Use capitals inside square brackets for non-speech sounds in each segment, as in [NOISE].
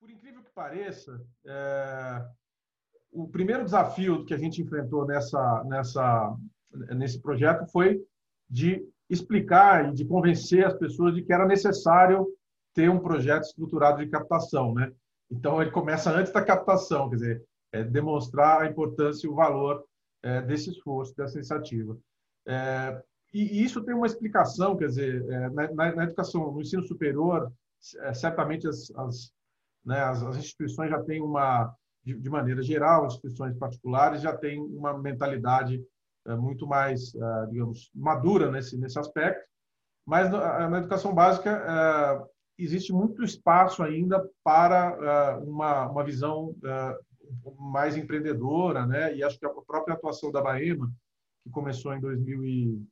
Por incrível que pareça, é, o primeiro desafio que a gente enfrentou nessa, nessa, nesse projeto foi de explicar e de convencer as pessoas de que era necessário ter um projeto estruturado de captação, né? Então ele começa antes da captação, quer dizer, é demonstrar a importância e o valor é, desse esforço, dessa iniciativa. É, e, isso tem uma explicação, quer dizer, é, na, na, educação, no ensino superior, é, certamente as, as, né, as, as, instituições já têm uma, de, de, maneira geral, instituições particulares já têm uma mentalidade é, muito mais, é, digamos, madura nesse, nesse aspecto, mas na, na educação básica existe muito espaço ainda para uma, uma visão mais empreendedora, né? E acho que a própria atuação da Baema, que começou em 2000 e,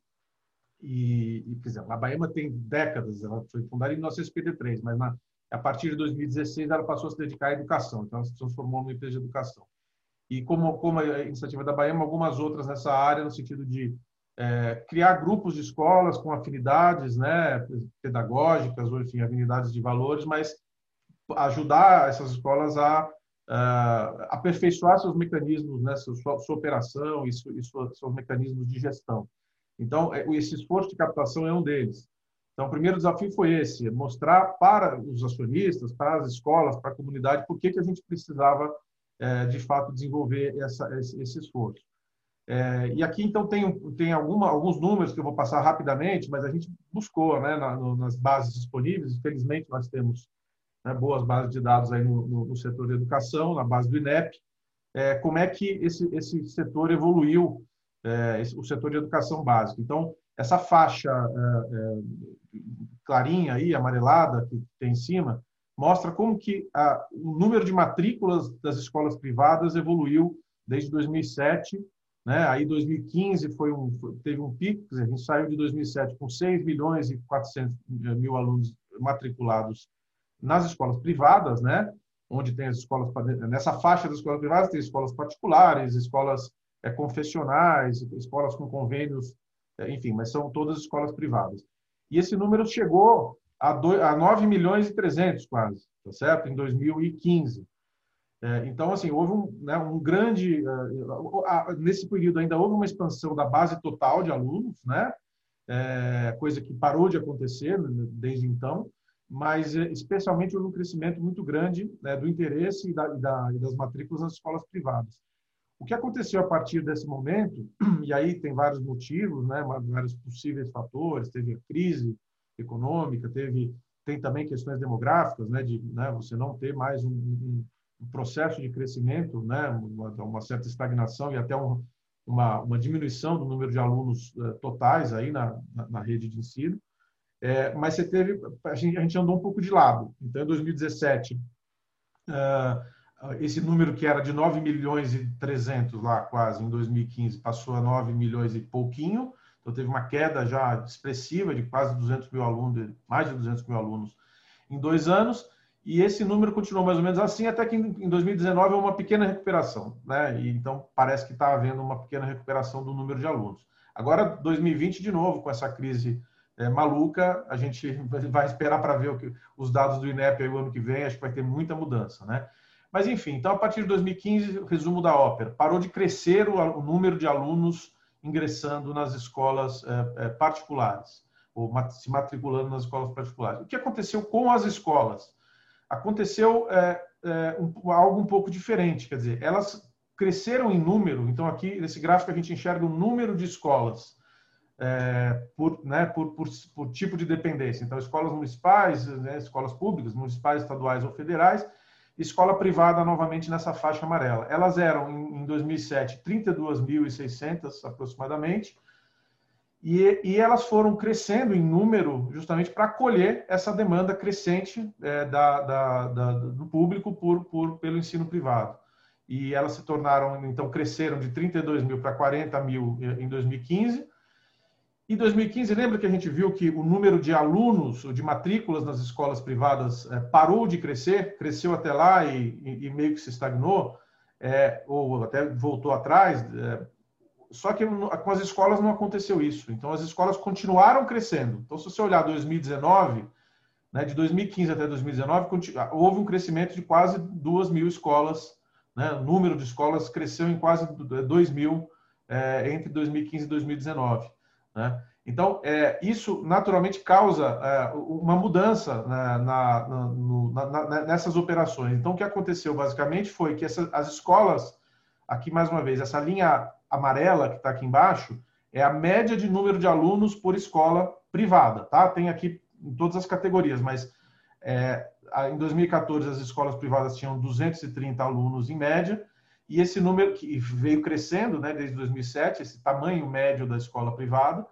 e, e por exemplo, a Baema tem décadas, ela foi fundada em 1953, mas na, a partir de 2016 ela passou a se dedicar à educação, então ela se transformou numa empresa de educação. E como, como a iniciativa da Baema, algumas outras nessa área, no sentido de é, criar grupos de escolas com afinidades né, pedagógicas ou, enfim, afinidades de valores, mas ajudar essas escolas a uh, aperfeiçoar seus mecanismos, né, sua, sua operação e, su, e sua, seus mecanismos de gestão. Então, é, esse esforço de captação é um deles. Então, o primeiro desafio foi esse, mostrar para os acionistas, para as escolas, para a comunidade, por que, que a gente precisava, é, de fato, desenvolver essa, esse, esforço. É, e aqui, então, tem, tem alguma, alguns números que eu vou passar rapidamente, mas a gente buscou né, nas bases disponíveis. Infelizmente, nós temos né, boas bases de dados aí no, no, no, setor de educação, na base do INEP, é, como é que esse, esse setor evoluiu, é, o setor de educação básica. Então, essa faixa é, é, clarinha aí, amarelada, que tem em cima, mostra como que a, o número de matrículas das escolas privadas evoluiu desde 2007, né? Aí 2015 foi um, teve um pico, a gente saiu de 2007 com 6 milhões e 400 mil alunos matriculados nas escolas privadas, né? Onde tem as escolas nessa faixa das escolas privadas tem escolas particulares, escolas é, confessionais, escolas com convênios, é, enfim, mas são todas escolas privadas. E esse número chegou a, a 9 milhões e 300 quase, tá certo? Em 2015. É, então, assim, houve um, né, um grande. Uh, nesse período ainda houve uma expansão da base total de alunos, né? É, coisa que parou de acontecer desde então mas eh, especialmente houve um crescimento muito grande né, do interesse e, da, e, da, e, das matrículas nas escolas privadas. O que aconteceu a partir desse momento, [CLEARS THROAT] e aí tem vários motivos, né, vários possíveis fatores, teve a crise econômica, teve tem também questões demográficas, né, de né, você não ter mais um, um, um processo de crescimento, né, uma, uma certa estagnação e até um, uma, uma, diminuição do número de alunos uh, totais aí na, na, na rede de ensino. É, mas você teve, a gente, a gente, andou um pouco de lado. Então, em 2017, uh, esse número que era de 9 milhões e 300 lá quase, em 2015, passou a 9 milhões e pouquinho. Então, teve uma queda já expressiva de quase 200 mil alunos, mais de 200 mil alunos em dois anos. E esse número continuou mais ou menos assim, até que em 2019 houve uma pequena recuperação. Né? E, então, parece que está havendo uma pequena recuperação do número de alunos. Agora, 2020, de novo, com essa crise é, maluca. A gente [LAUGHS] vai esperar para ver que, os dados do INEP aí, o ano que vem, acho que vai ter muita mudança, né? Mas, enfim, então, a partir de 2015, o resumo da ópera. Parou de crescer o, número de alunos ingressando nas escolas é, é, particulares, ou se matriculando nas escolas particulares. O que aconteceu com as escolas? Aconteceu é, é, um, algo um pouco diferente, quer dizer, elas cresceram em número, então aqui nesse gráfico a gente enxerga o número de escolas é, por, né, por, por, por, tipo de dependência. Então, escolas municipais, né, escolas públicas, municipais, estaduais ou federais, escola privada novamente nessa faixa amarela. Elas eram, em, em 2007, 32.600 aproximadamente, e, e, elas foram crescendo em número justamente para acolher essa demanda crescente é, da, da, da, do público por, por, pelo ensino privado. E elas se tornaram, então, cresceram de 32 mil para 40 mil em 2015, em 2015, lembra que a gente viu que o número de alunos, de matrículas nas escolas privadas é, parou de crescer, cresceu até lá e, e, meio que se estagnou, é, ou até voltou atrás. É, só que com as escolas não aconteceu isso. Então, as escolas continuaram crescendo. Então, se você olhar 2019, né, de 2015 até 2019, houve um crescimento de quase 2 mil escolas. Né? O número de escolas cresceu em quase 2 mil entre 2015 e 2019. Né? Então, é, isso naturalmente causa é, uma mudança na, na, no, na, nessas operações. Então, o que aconteceu basicamente foi que essa, as escolas, aqui mais uma vez, essa linha amarela que está aqui embaixo, é a média de número de alunos por escola privada, tá? Tem aqui em todas as categorias, mas é, em 2014 as escolas privadas tinham 230 alunos em média, e esse número que veio crescendo, né, desde 2007, esse tamanho médio da escola privada,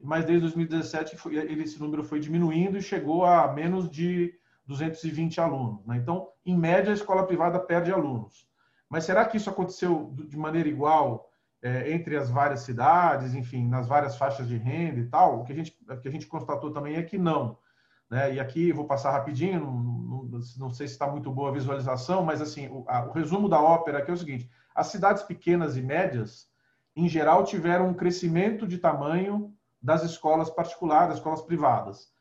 mas desde 2017 foi, esse número foi diminuindo e chegou a menos de 220 alunos. Né? Então, em média, a escola privada perde alunos. Mas será que isso aconteceu de maneira igual é, entre as várias cidades, enfim, nas várias faixas de renda e tal? O que a gente, que a gente constatou também é que não. Né? E aqui vou passar rapidinho, não, não, não sei se está muito boa a visualização, mas assim, o, a, o resumo da ópera aqui é o seguinte: as cidades pequenas e médias, em geral, tiveram um crescimento de tamanho das escolas particulares, das escolas privadas.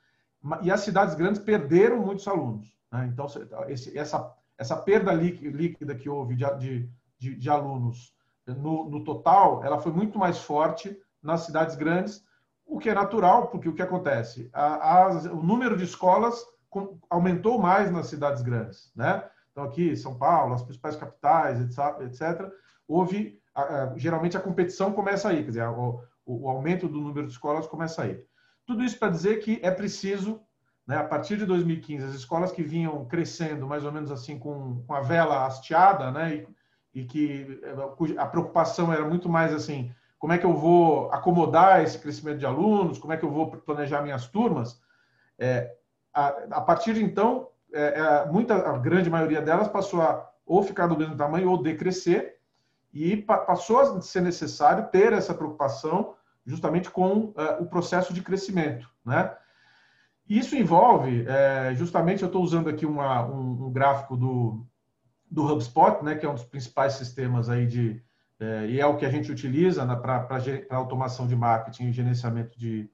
E as cidades grandes perderam muitos alunos. Né? Então, esse, essa, essa perda líquida que houve de, de, de alunos no, no, total, ela foi muito mais forte nas cidades grandes, o que é natural, porque o que acontece? A, a, o número de escolas aumentou mais nas cidades grandes. Né? Então, aqui, São Paulo, as principais capitais, etc., etc houve, geralmente, a competição começa aí, quer dizer, o, o, aumento do número de escolas começa aí. Tudo isso para dizer que é preciso, né, a partir de 2015, as escolas que vinham crescendo mais ou menos assim com, com a vela hasteada, né, e, e que eh, a preocupação era muito mais assim, como é que eu vou acomodar esse crescimento de alunos, como é que eu vou planejar minhas turmas, é, a, partir de então, é, é, muita, a grande maioria delas passou a ou ficar do mesmo tamanho ou decrescer, e pa passou a ser necessário ter essa preocupação justamente com uh, o processo de crescimento, né? Isso envolve, é, justamente, eu estou usando aqui uma, um, um, gráfico do, do HubSpot, né, que é um dos principais sistemas aí de, é, e é o que a gente utiliza para automação de marketing e gerenciamento de,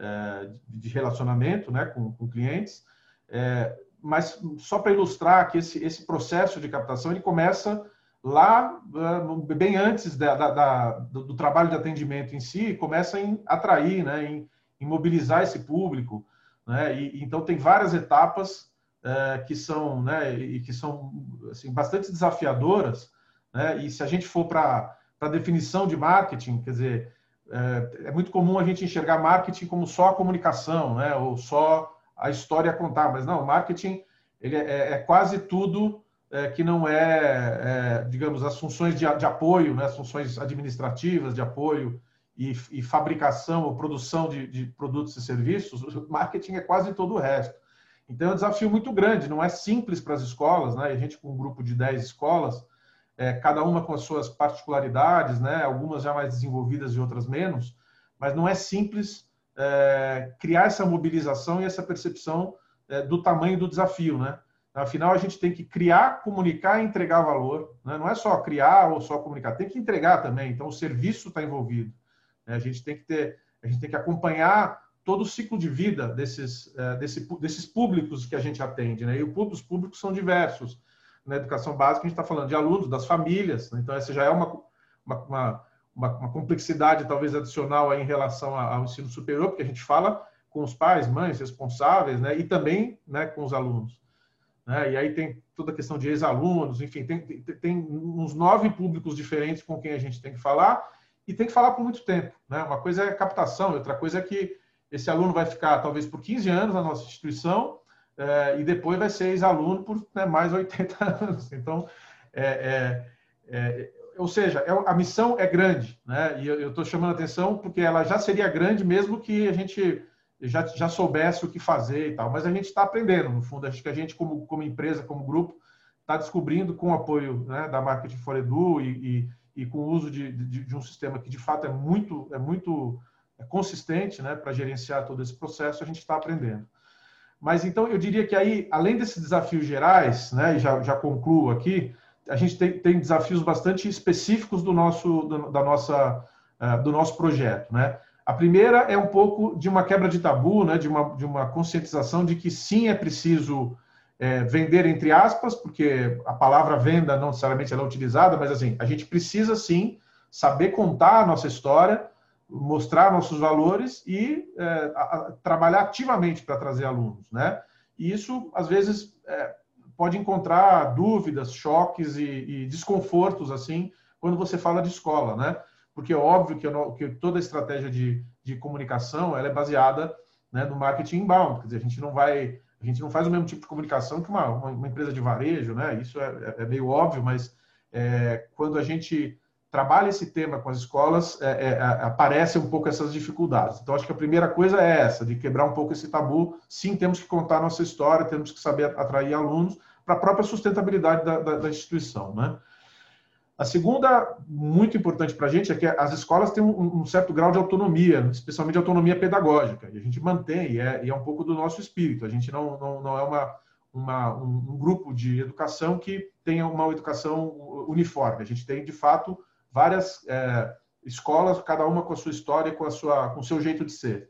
é, de relacionamento né, com, com clientes. É, mas só para ilustrar que esse, esse processo de captação ele começa lá ah, bem antes da, da, da, do, trabalho de atendimento em si, começa em atrair, né, em, em mobilizar esse público, né, e, então tem várias etapas é, que são, né, e que são assim, bastante desafiadoras, né, e se a gente for para a definição de marketing, quer dizer, é, é, muito comum a gente enxergar marketing como só a comunicação, né, ou só a história a contar, mas não, marketing ele é, é, é quase tudo é, que não é, é, digamos, as funções de, de, apoio, né, as funções administrativas de apoio e, e fabricação ou produção de, de, produtos e serviços, o marketing é quase todo o resto. Então é um desafio muito grande, não é simples para as escolas, né? A gente com um grupo de 10 escolas, é, cada uma com as suas particularidades, né? Algumas já mais desenvolvidas e outras menos, mas não é simples é, criar essa mobilização e essa percepção é, do tamanho do desafio, né? Afinal, a gente tem que criar, comunicar e entregar valor. Né? Não é só criar ou só comunicar, tem que entregar também. Então, o serviço está envolvido. Né? A gente tem que ter, a gente tem que acompanhar todo o ciclo de vida desses, é, desse, desses públicos que a gente atende. Né? E os públicos são diversos. Na educação básica, a gente está falando de alunos, das famílias. Né? Então, essa já é uma, uma, uma, uma complexidade talvez adicional em relação ao ensino superior, porque a gente fala com os pais, mães, responsáveis, né? e também né, com os alunos. Né? E aí tem toda a questão de ex-alunos, enfim, tem, tem, tem, uns nove públicos diferentes com quem a gente tem que falar e tem que falar por muito tempo. Né? Uma coisa é captação, outra coisa é que esse aluno vai ficar talvez por 15 anos na nossa instituição é, e depois vai ser ex-aluno por né, mais 80 [LAUGHS] anos. Então, é, é, é ou seja, é a missão é grande, né? E eu estou chamando a atenção porque ela já seria grande mesmo que a gente já, já soubesse o que fazer e tal. Mas a gente está aprendendo, no fundo. Acho que a gente, como, como empresa, como grupo, está descobrindo com o apoio né, da Marketing for Edu e, e, e com o uso de, de, de, um sistema que, de fato, é muito, é muito consistente né, para gerenciar todo esse processo, a gente está aprendendo. Mas, então, eu diria que aí, além desses desafios gerais, né, e já, já concluo aqui, a gente tem, tem desafios bastante específicos do nosso, do, da nossa uh, do nosso projeto, né? A primeira é um pouco de uma quebra de tabu, né? De uma, de uma conscientização de que sim é preciso é, vender entre aspas, porque a palavra venda não necessariamente ela é utilizada, mas assim, a gente precisa sim saber contar a nossa história, mostrar nossos valores e é, a, a, trabalhar ativamente para trazer alunos, né? E isso, às vezes, é, pode encontrar dúvidas, choques e, e, desconfortos, assim, quando você fala de escola, né? Porque é óbvio que, que toda a estratégia de, de comunicação, ela é baseada né, no marketing inbound, quer dizer, a gente não vai a gente não faz o mesmo tipo de comunicação que uma, uma, uma empresa de varejo, né? Isso é, é, é meio óbvio, mas é, quando a gente trabalha esse tema com as escolas, é, é, aparecem um pouco essas dificuldades. Então, acho que a primeira coisa é essa, de quebrar um pouco esse tabu. Sim, temos que contar a nossa história, temos que saber atrair alunos para a própria sustentabilidade da, da, da instituição, né? A segunda, muito importante para a gente, é que as escolas têm um, um, certo grau de autonomia, especialmente autonomia pedagógica, e a gente mantém, e é, e é um pouco do nosso espírito. A gente não, não, não é uma, uma um, um, grupo de educação que tenha uma educação uniforme. A gente tem, de fato, várias é, escolas, cada uma com a sua história, com, a sua, com o seu jeito de ser.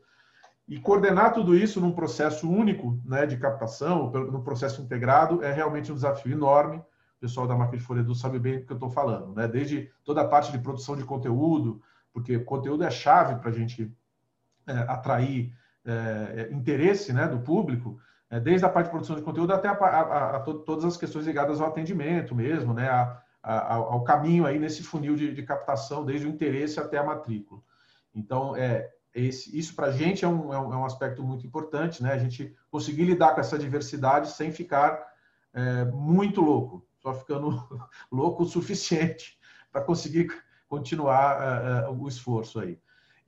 E coordenar tudo isso num processo único né, de captação, no processo integrado, é realmente um desafio enorme pessoal da Marca de Folha Edu sabe bem do que eu estou falando, né? Desde toda a parte de produção de conteúdo, porque conteúdo é chave para a gente é, atrair é, é, interesse né, do público, é, desde a parte de produção de conteúdo até a, a, a, todas as questões ligadas ao atendimento mesmo, né, ao caminho aí nesse funil de, de, captação, desde o interesse até a matrícula. Então, é, esse, isso para a gente é é um, é, um, aspecto muito importante, né? A gente conseguir lidar com essa diversidade sem ficar é, muito louco só ficando [LAUGHS] louco o suficiente [LAUGHS] para conseguir continuar uh, uh, o esforço aí.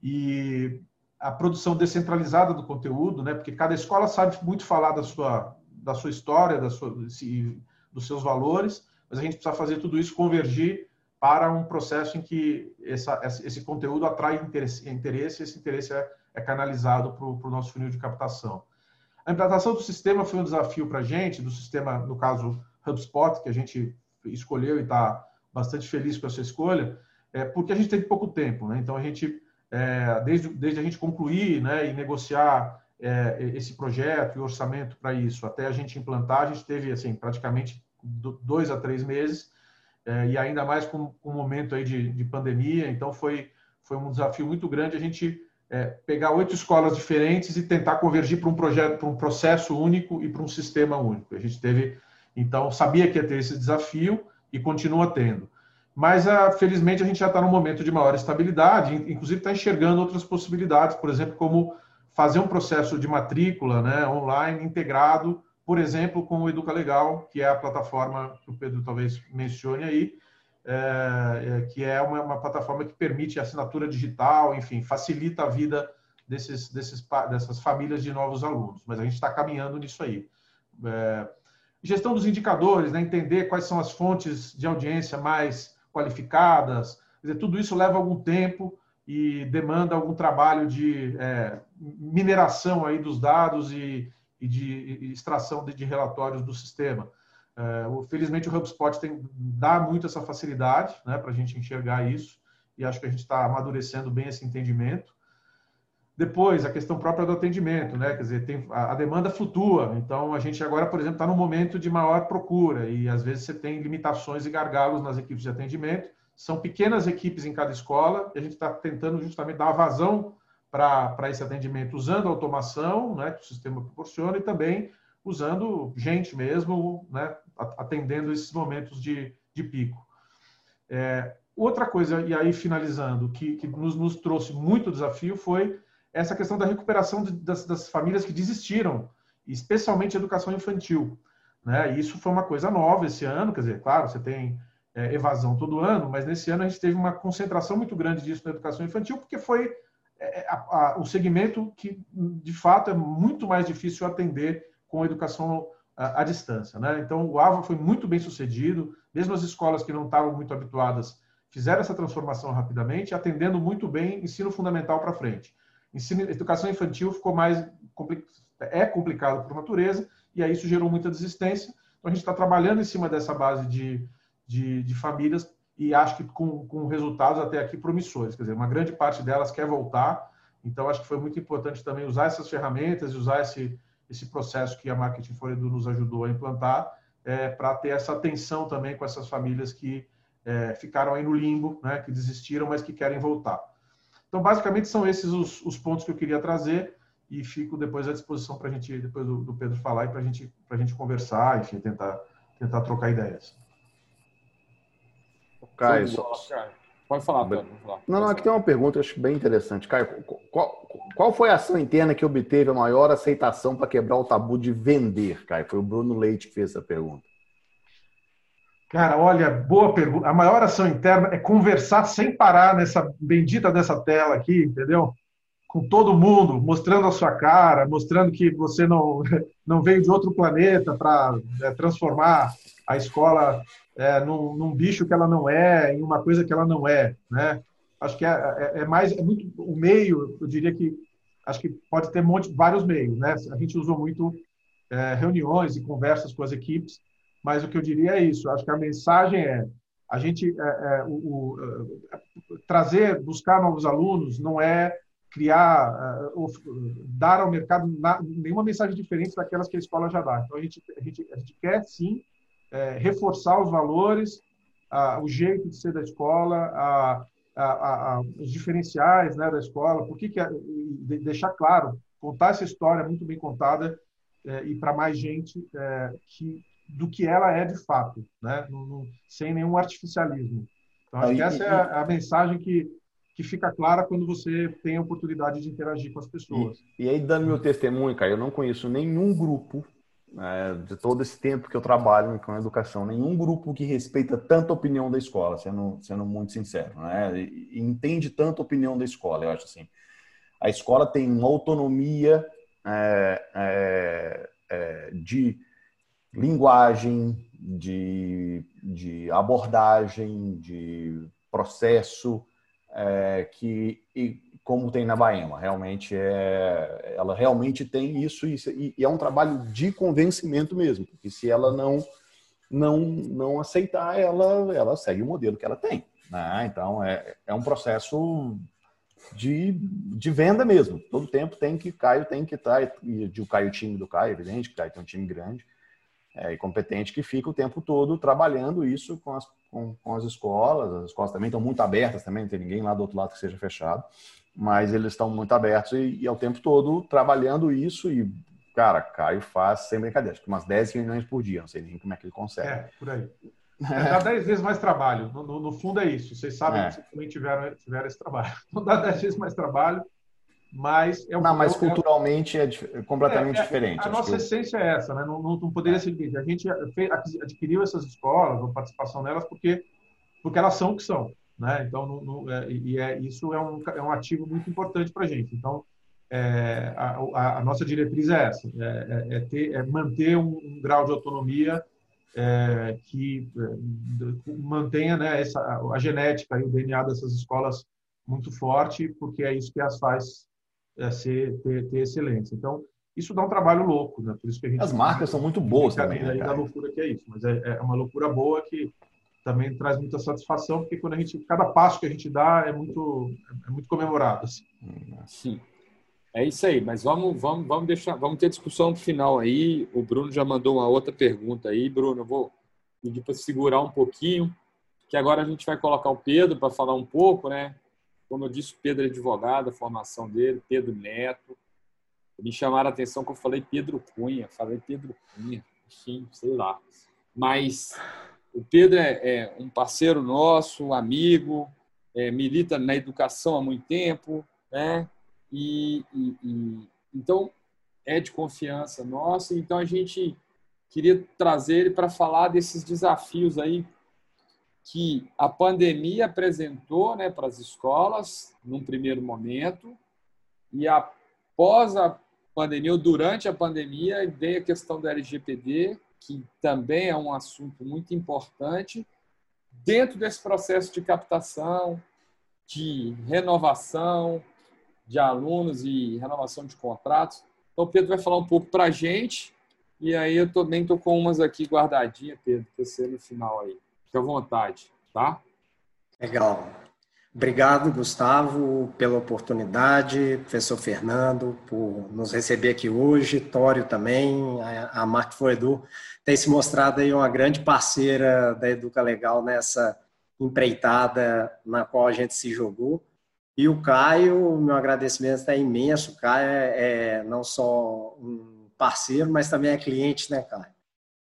E a produção descentralizada do conteúdo, né? Porque cada escola sabe muito falar da sua da sua história, da sua, dos seus valores, mas a gente precisa fazer tudo isso convergir para um processo em que essa, esse conteúdo atrai interesse, interesse esse interesse é, é canalizado para o nosso funil de captação. A implantação do sistema foi um desafio para a gente, do sistema, no caso, HubSpot, que a gente escolheu e está bastante feliz com essa escolha, é, porque a gente teve pouco tempo. Né? Então, a gente, é, desde, desde a gente concluir né, e negociar é, esse projeto e orçamento para isso, até a gente implantar, a gente teve assim, praticamente dois a três meses, é, e ainda mais com, com um momento aí de, de pandemia, então foi, foi um desafio muito grande a gente é, pegar oito escolas diferentes e tentar convergir para um projeto, para um processo único e para um sistema único. A gente teve então, sabia que ia ter esse desafio e continua tendo. Mas, ah, felizmente, a gente já está num momento de maior estabilidade, inclusive está enxergando outras possibilidades, por exemplo, como fazer um processo de matrícula né, online integrado, por exemplo, com o Educa Legal, que é a plataforma que o Pedro talvez mencione aí, é, é, que é uma, uma, plataforma que permite assinatura digital, enfim, facilita a vida desses, desses, dessas famílias de novos alunos. Mas a gente está caminhando nisso aí. É, Gestão dos indicadores, né? entender quais são as fontes de audiência mais qualificadas. Dizer, tudo isso leva algum tempo e demanda algum trabalho de é, mineração aí dos dados e, e de extração de, de, relatórios do sistema. É, felizmente, o HubSpot tem, dá muito essa facilidade né, para a gente enxergar isso e acho que a gente está amadurecendo bem esse entendimento. Depois, a questão própria do atendimento, né? Quer dizer, tem, a, a demanda flutua. Então, a gente agora, por exemplo, está num momento de maior procura e às vezes você tem limitações e gargalos nas equipes de atendimento. São pequenas equipes em cada escola e a gente está tentando justamente dar vazão para esse atendimento usando automação, né, que o sistema proporciona, e também usando gente mesmo, né, atendendo esses momentos de, de pico. É, outra coisa, e aí finalizando, que, que nos, nos trouxe muito desafio foi essa questão da recuperação de, das, das, famílias que desistiram, especialmente a educação infantil. Né? Isso foi uma coisa nova esse ano, quer dizer, claro, você tem é, evasão todo ano, mas nesse ano a gente teve uma concentração muito grande disso na educação infantil, porque foi a, a, o segmento que, de fato, é muito mais difícil atender com a educação à, à distância. Né? Então, o AVA foi muito bem sucedido, mesmo as escolas que não estavam muito habituadas fizeram essa transformação rapidamente, atendendo muito bem ensino fundamental para frente. Ensino, educação infantil ficou mais é complicado por natureza e aí isso gerou muita desistência. Então a gente está trabalhando em cima dessa base de, de, de, famílias e acho que com, com resultados até aqui promissores. Quer dizer, uma grande parte delas quer voltar, então acho que foi muito importante também usar essas ferramentas e usar esse, esse processo que a Marketing for Edu nos ajudou a implantar é, para ter essa atenção também com essas famílias que é, ficaram aí no limbo, né, que desistiram, mas que querem voltar. Então, basicamente, são esses os, os pontos que eu queria trazer e fico depois à disposição para a gente, depois do, do Pedro falar e para gente, a gente conversar, enfim, tentar, tentar trocar ideias. Caio, pode falar, Pedro. Não, não, aqui tem uma pergunta, acho bem interessante. Caio, qual, qual foi a ação interna que obteve a maior aceitação para quebrar o tabu de vender, Caio? Foi o Bruno Leite que fez essa pergunta. Cara, olha, boa pergunta. A maior ação interna é conversar sem parar nessa bendita dessa tela aqui, entendeu? Com todo mundo, mostrando a sua cara, mostrando que você não, [LAUGHS] não veio de outro planeta para é, transformar a escola é, num, num, bicho que ela não é, em uma coisa que ela não é, né? Acho que é, é, é mais, é muito o meio. Eu diria que acho que pode ter monte, vários meios, né? A gente usou muito é, reuniões e conversas com as equipes mas o que eu diria é isso. Acho que a mensagem é a gente é, é, o, o, trazer, buscar novos alunos não é criar, dar ao mercado nenhuma mensagem diferente daquelas que a escola já dá. Então a gente, a gente, a gente quer sim é, reforçar os valores, a, o jeito de ser da escola, a, a, os diferenciais né, da escola, por que, que deixar claro, contar essa história muito bem contada é, e para mais gente que do que ela é de fato, né? No, no, sem nenhum artificialismo. Então, acho que essa é a, a, mensagem que, que fica clara quando você tem a oportunidade de interagir com as pessoas. E, e aí, dando meu testemunho, cara, eu não conheço nenhum grupo, né, de todo esse tempo que eu trabalho com educação, nenhum grupo que respeita tanto a opinião da escola, sendo, sendo muito sincero, né? Entende tanto a opinião da escola, eu acho assim. A escola tem uma autonomia é, é, é, de linguagem, de, de abordagem, de processo, é, que como tem na Baema, realmente é, ela realmente tem isso e, e, é um trabalho de convencimento mesmo, porque se ela não não não aceitar, ela ela segue o modelo que ela tem, né? Então é, é um processo de, de venda mesmo. Todo tempo tem que Caio tem que estar tá, e o Caio time do Caio, evidente que Caio tem um time grande é, e competente que fica o tempo todo trabalhando isso com as, com, com, as escolas. As escolas também estão muito abertas, também não tem ninguém lá do outro lado que seja fechado, mas eles estão muito abertos e, e é o tempo todo trabalhando isso e, cara, Caio faz sem brincadeira, acho que umas 10 reuniões por dia, não sei nem como é que ele consegue. É, por aí. [LAUGHS] É, dá 10 vezes mais trabalho. No, no, no, fundo é isso. Vocês sabem é. que vocês também tiveram, tiveram esse trabalho. [LAUGHS] Não dá 10 vezes mais trabalho, mas é um, não, mas é culturalmente é, é completamente é, é, diferente. A nossa que... essência é essa, né? Não, não, não poderia ser diferente. A gente adquiriu essas escolas, a participação nelas, porque porque elas são o que são, né? Então, não, não, é, e é, isso é um, é um ativo muito importante para a gente. Então, é, a, a, nossa diretriz é essa: é, é, ter, é manter um, um, grau de autonomia que mantenha né, essa, a genética e o DNA dessas escolas muito forte, porque é isso que as faz é, ser, ter, ter excelência. Então, isso dá um trabalho louco, né? Por isso que a gente as marcas são muito boas também, né, da loucura que é isso, mas é, é, uma loucura boa que também traz muita satisfação, porque quando a gente cada passo que a gente dá é muito é muito comemorado. Assim. Sim. É isso aí, mas vamos, vamos, vamos deixar, vamos ter discussão no final aí. O Bruno já mandou uma outra pergunta aí, Bruno. Eu vou pedir para segurar um pouquinho, que agora a gente vai colocar o Pedro para falar um pouco, né? Como eu disse, Pedro é advogado, a formação dele, Pedro Neto. Me chamaram a atenção que eu falei Pedro Cunha, falei Pedro Cunha, enfim, sei lá. Mas o Pedro é, é um parceiro nosso, um amigo, é, milita na educação há muito tempo, né? E, e, e, então é de confiança nossa. Então a gente queria trazer ele para falar desses desafios aí que a pandemia apresentou né, para as escolas, num primeiro momento, e após a pandemia, ou durante a pandemia, veio a questão do LGPD, que também é um assunto muito importante, dentro desse processo de captação, de renovação de alunos e renovação de contratos. Então, o Pedro vai falar um pouco para a gente, e aí eu também estou com umas aqui guardadinhas, Pedro, para você no final aí. Fique à vontade, tá? Legal. Obrigado, Gustavo, pela oportunidade, professor Fernando, por nos receber aqui hoje, Tório também, a, Mark Foedu tem se mostrado aí uma grande parceira da Educa Legal nessa empreitada na qual a gente se jogou. E o Caio, meu agradecimento é imenso. O Caio é, é não só um parceiro, mas também é cliente, né, Caio?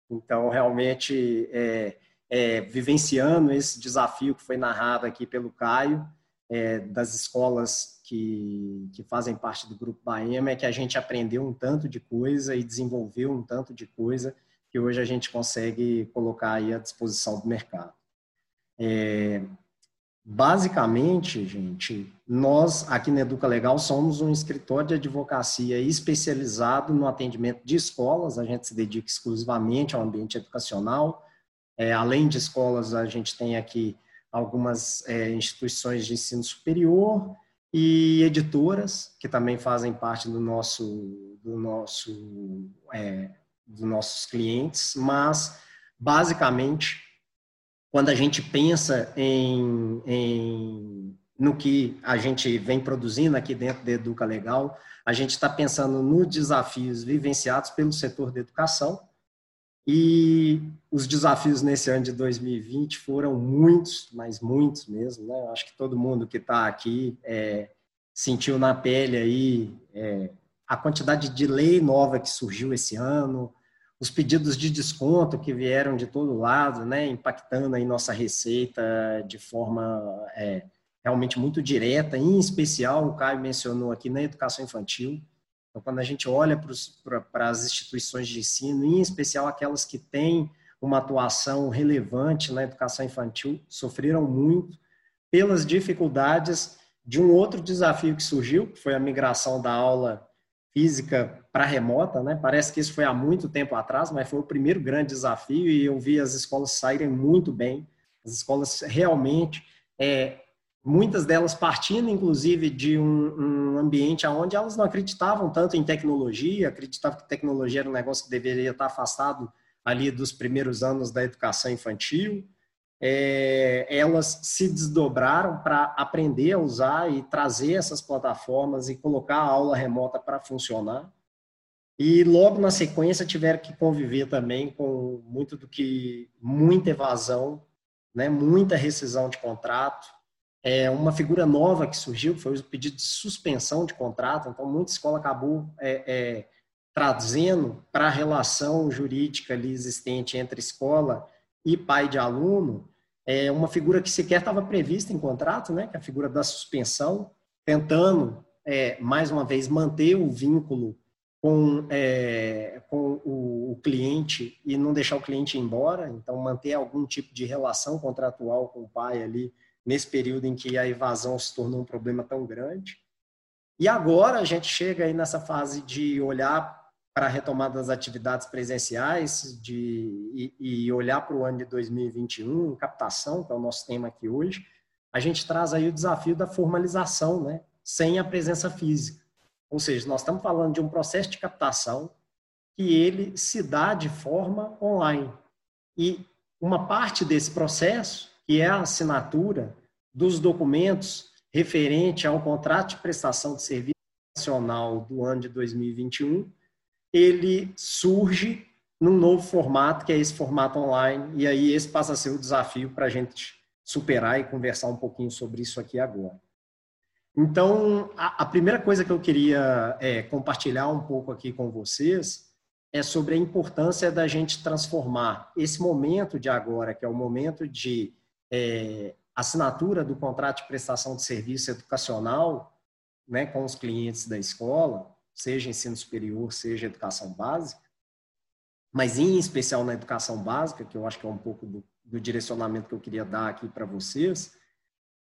Então, realmente, é, é, vivenciando esse desafio que foi narrado aqui pelo Caio, é, das escolas que, que fazem parte do Grupo Baema, é que a gente aprendeu um tanto de coisa e desenvolveu um tanto de coisa que hoje a gente consegue colocar aí à disposição do mercado. É, basicamente, gente, nós aqui na Educa Legal somos um escritório de advocacia especializado no atendimento de escolas, a gente se dedica exclusivamente ao ambiente educacional, é, além de escolas, a gente tem aqui algumas é, instituições de ensino superior e editoras que também fazem parte do nosso, do nosso, é, dos nossos clientes, mas basicamente quando a gente pensa em, em no que a gente vem produzindo aqui dentro da Educa Legal, a gente está pensando nos desafios vivenciados pelo setor da educação e os desafios nesse ano de 2020 foram muitos, mas muitos mesmo. Né? Acho que todo mundo que está aqui é, sentiu na pele aí é, a quantidade de lei nova que surgiu esse ano, os pedidos de desconto que vieram de todo lado, né, impactando aí nossa receita de forma é, realmente muito direta, em especial o Caio mencionou aqui na educação infantil. Então, quando a gente olha para as instituições de ensino, em especial aquelas que têm uma atuação relevante na educação infantil, sofreram muito pelas dificuldades de um outro desafio que surgiu, que foi a migração da aula física para remota, né? Parece que isso foi há muito tempo atrás, mas foi o primeiro grande desafio e eu vi as escolas saírem muito bem. As escolas realmente é, muitas delas partindo, inclusive, de um, um, ambiente onde elas não acreditavam tanto em tecnologia, acreditavam que tecnologia era um negócio que deveria estar afastado ali dos primeiros anos da educação infantil. É, elas se desdobraram para aprender a usar e trazer essas plataformas e colocar a aula remota para funcionar. E logo na sequência tiveram que conviver também com muito do que muita evasão, né, muita rescisão de contrato, é, uma figura nova que surgiu, que foi o pedido de suspensão de contrato. Então, muita escola acabou é, é, trazendo para a relação jurídica ali existente entre escola e pai de aluno é, uma figura que sequer estava prevista em contrato, né, que é a figura da suspensão, tentando, é, mais uma vez, manter o vínculo com, é, com o, o, cliente e não deixar o cliente ir embora, então manter algum tipo de relação contratual com o pai ali nesse período em que a evasão se tornou um problema tão grande. E agora a gente chega aí nessa fase de olhar para a retomada das atividades presenciais de, e, e olhar para o ano de 2021, captação, que é o nosso tema aqui hoje, a gente traz aí o desafio da formalização, né, sem a presença física. Ou seja, nós estamos falando de um processo de captação que ele se dá de forma online. E uma parte desse processo que é a assinatura dos documentos referente ao contrato de prestação de serviço nacional do ano de 2021, ele surge num novo formato, que é esse formato online, e aí esse passa a ser o desafio para a gente superar e conversar um pouquinho sobre isso aqui agora. Então, a, a primeira coisa que eu queria é, compartilhar um pouco aqui com vocês é sobre a importância da gente transformar esse momento de agora, que é o momento de é, assinatura do contrato de prestação de serviço educacional né, com os clientes da escola, seja ensino superior, seja educação básica, mas em especial na educação básica, que eu acho que é um pouco do, do direcionamento que eu queria dar aqui para vocês,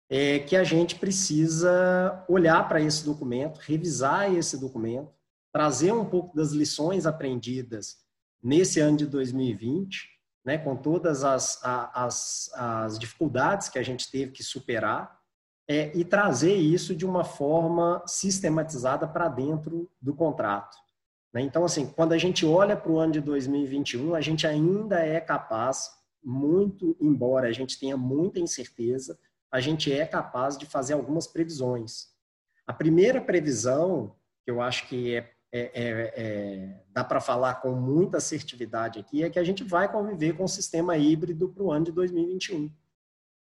é que a gente precisa olhar para esse documento, revisar esse documento, trazer um pouco das lições aprendidas nesse ano de 2020 né, com todas as, as, as dificuldades que a gente teve que superar, é, e trazer isso de uma forma sistematizada para dentro do contrato. Né? Então, assim, quando a gente olha para o ano de 2021, a gente ainda é capaz, muito embora a gente tenha muita incerteza, a gente é capaz de fazer algumas previsões. A primeira previsão, que eu acho que é, é, é, é dá para falar com muita assertividade aqui, é que a gente vai conviver com o sistema híbrido para o ano de 2021.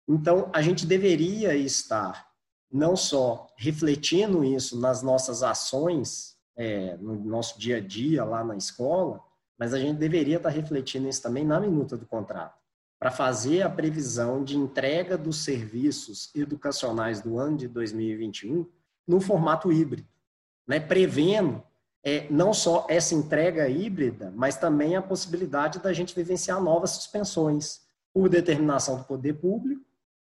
Então, a gente deveria estar não só refletindo isso nas nossas ações, é, no nosso dia a dia lá na escola, mas a gente deveria estar refletindo isso também na minuta do contrato, para fazer a previsão de entrega dos serviços educacionais do ano de 2021 no formato híbrido, né? prevendo é, não só essa entrega híbrida, mas também a possibilidade da gente vivenciar novas suspensões por determinação do poder público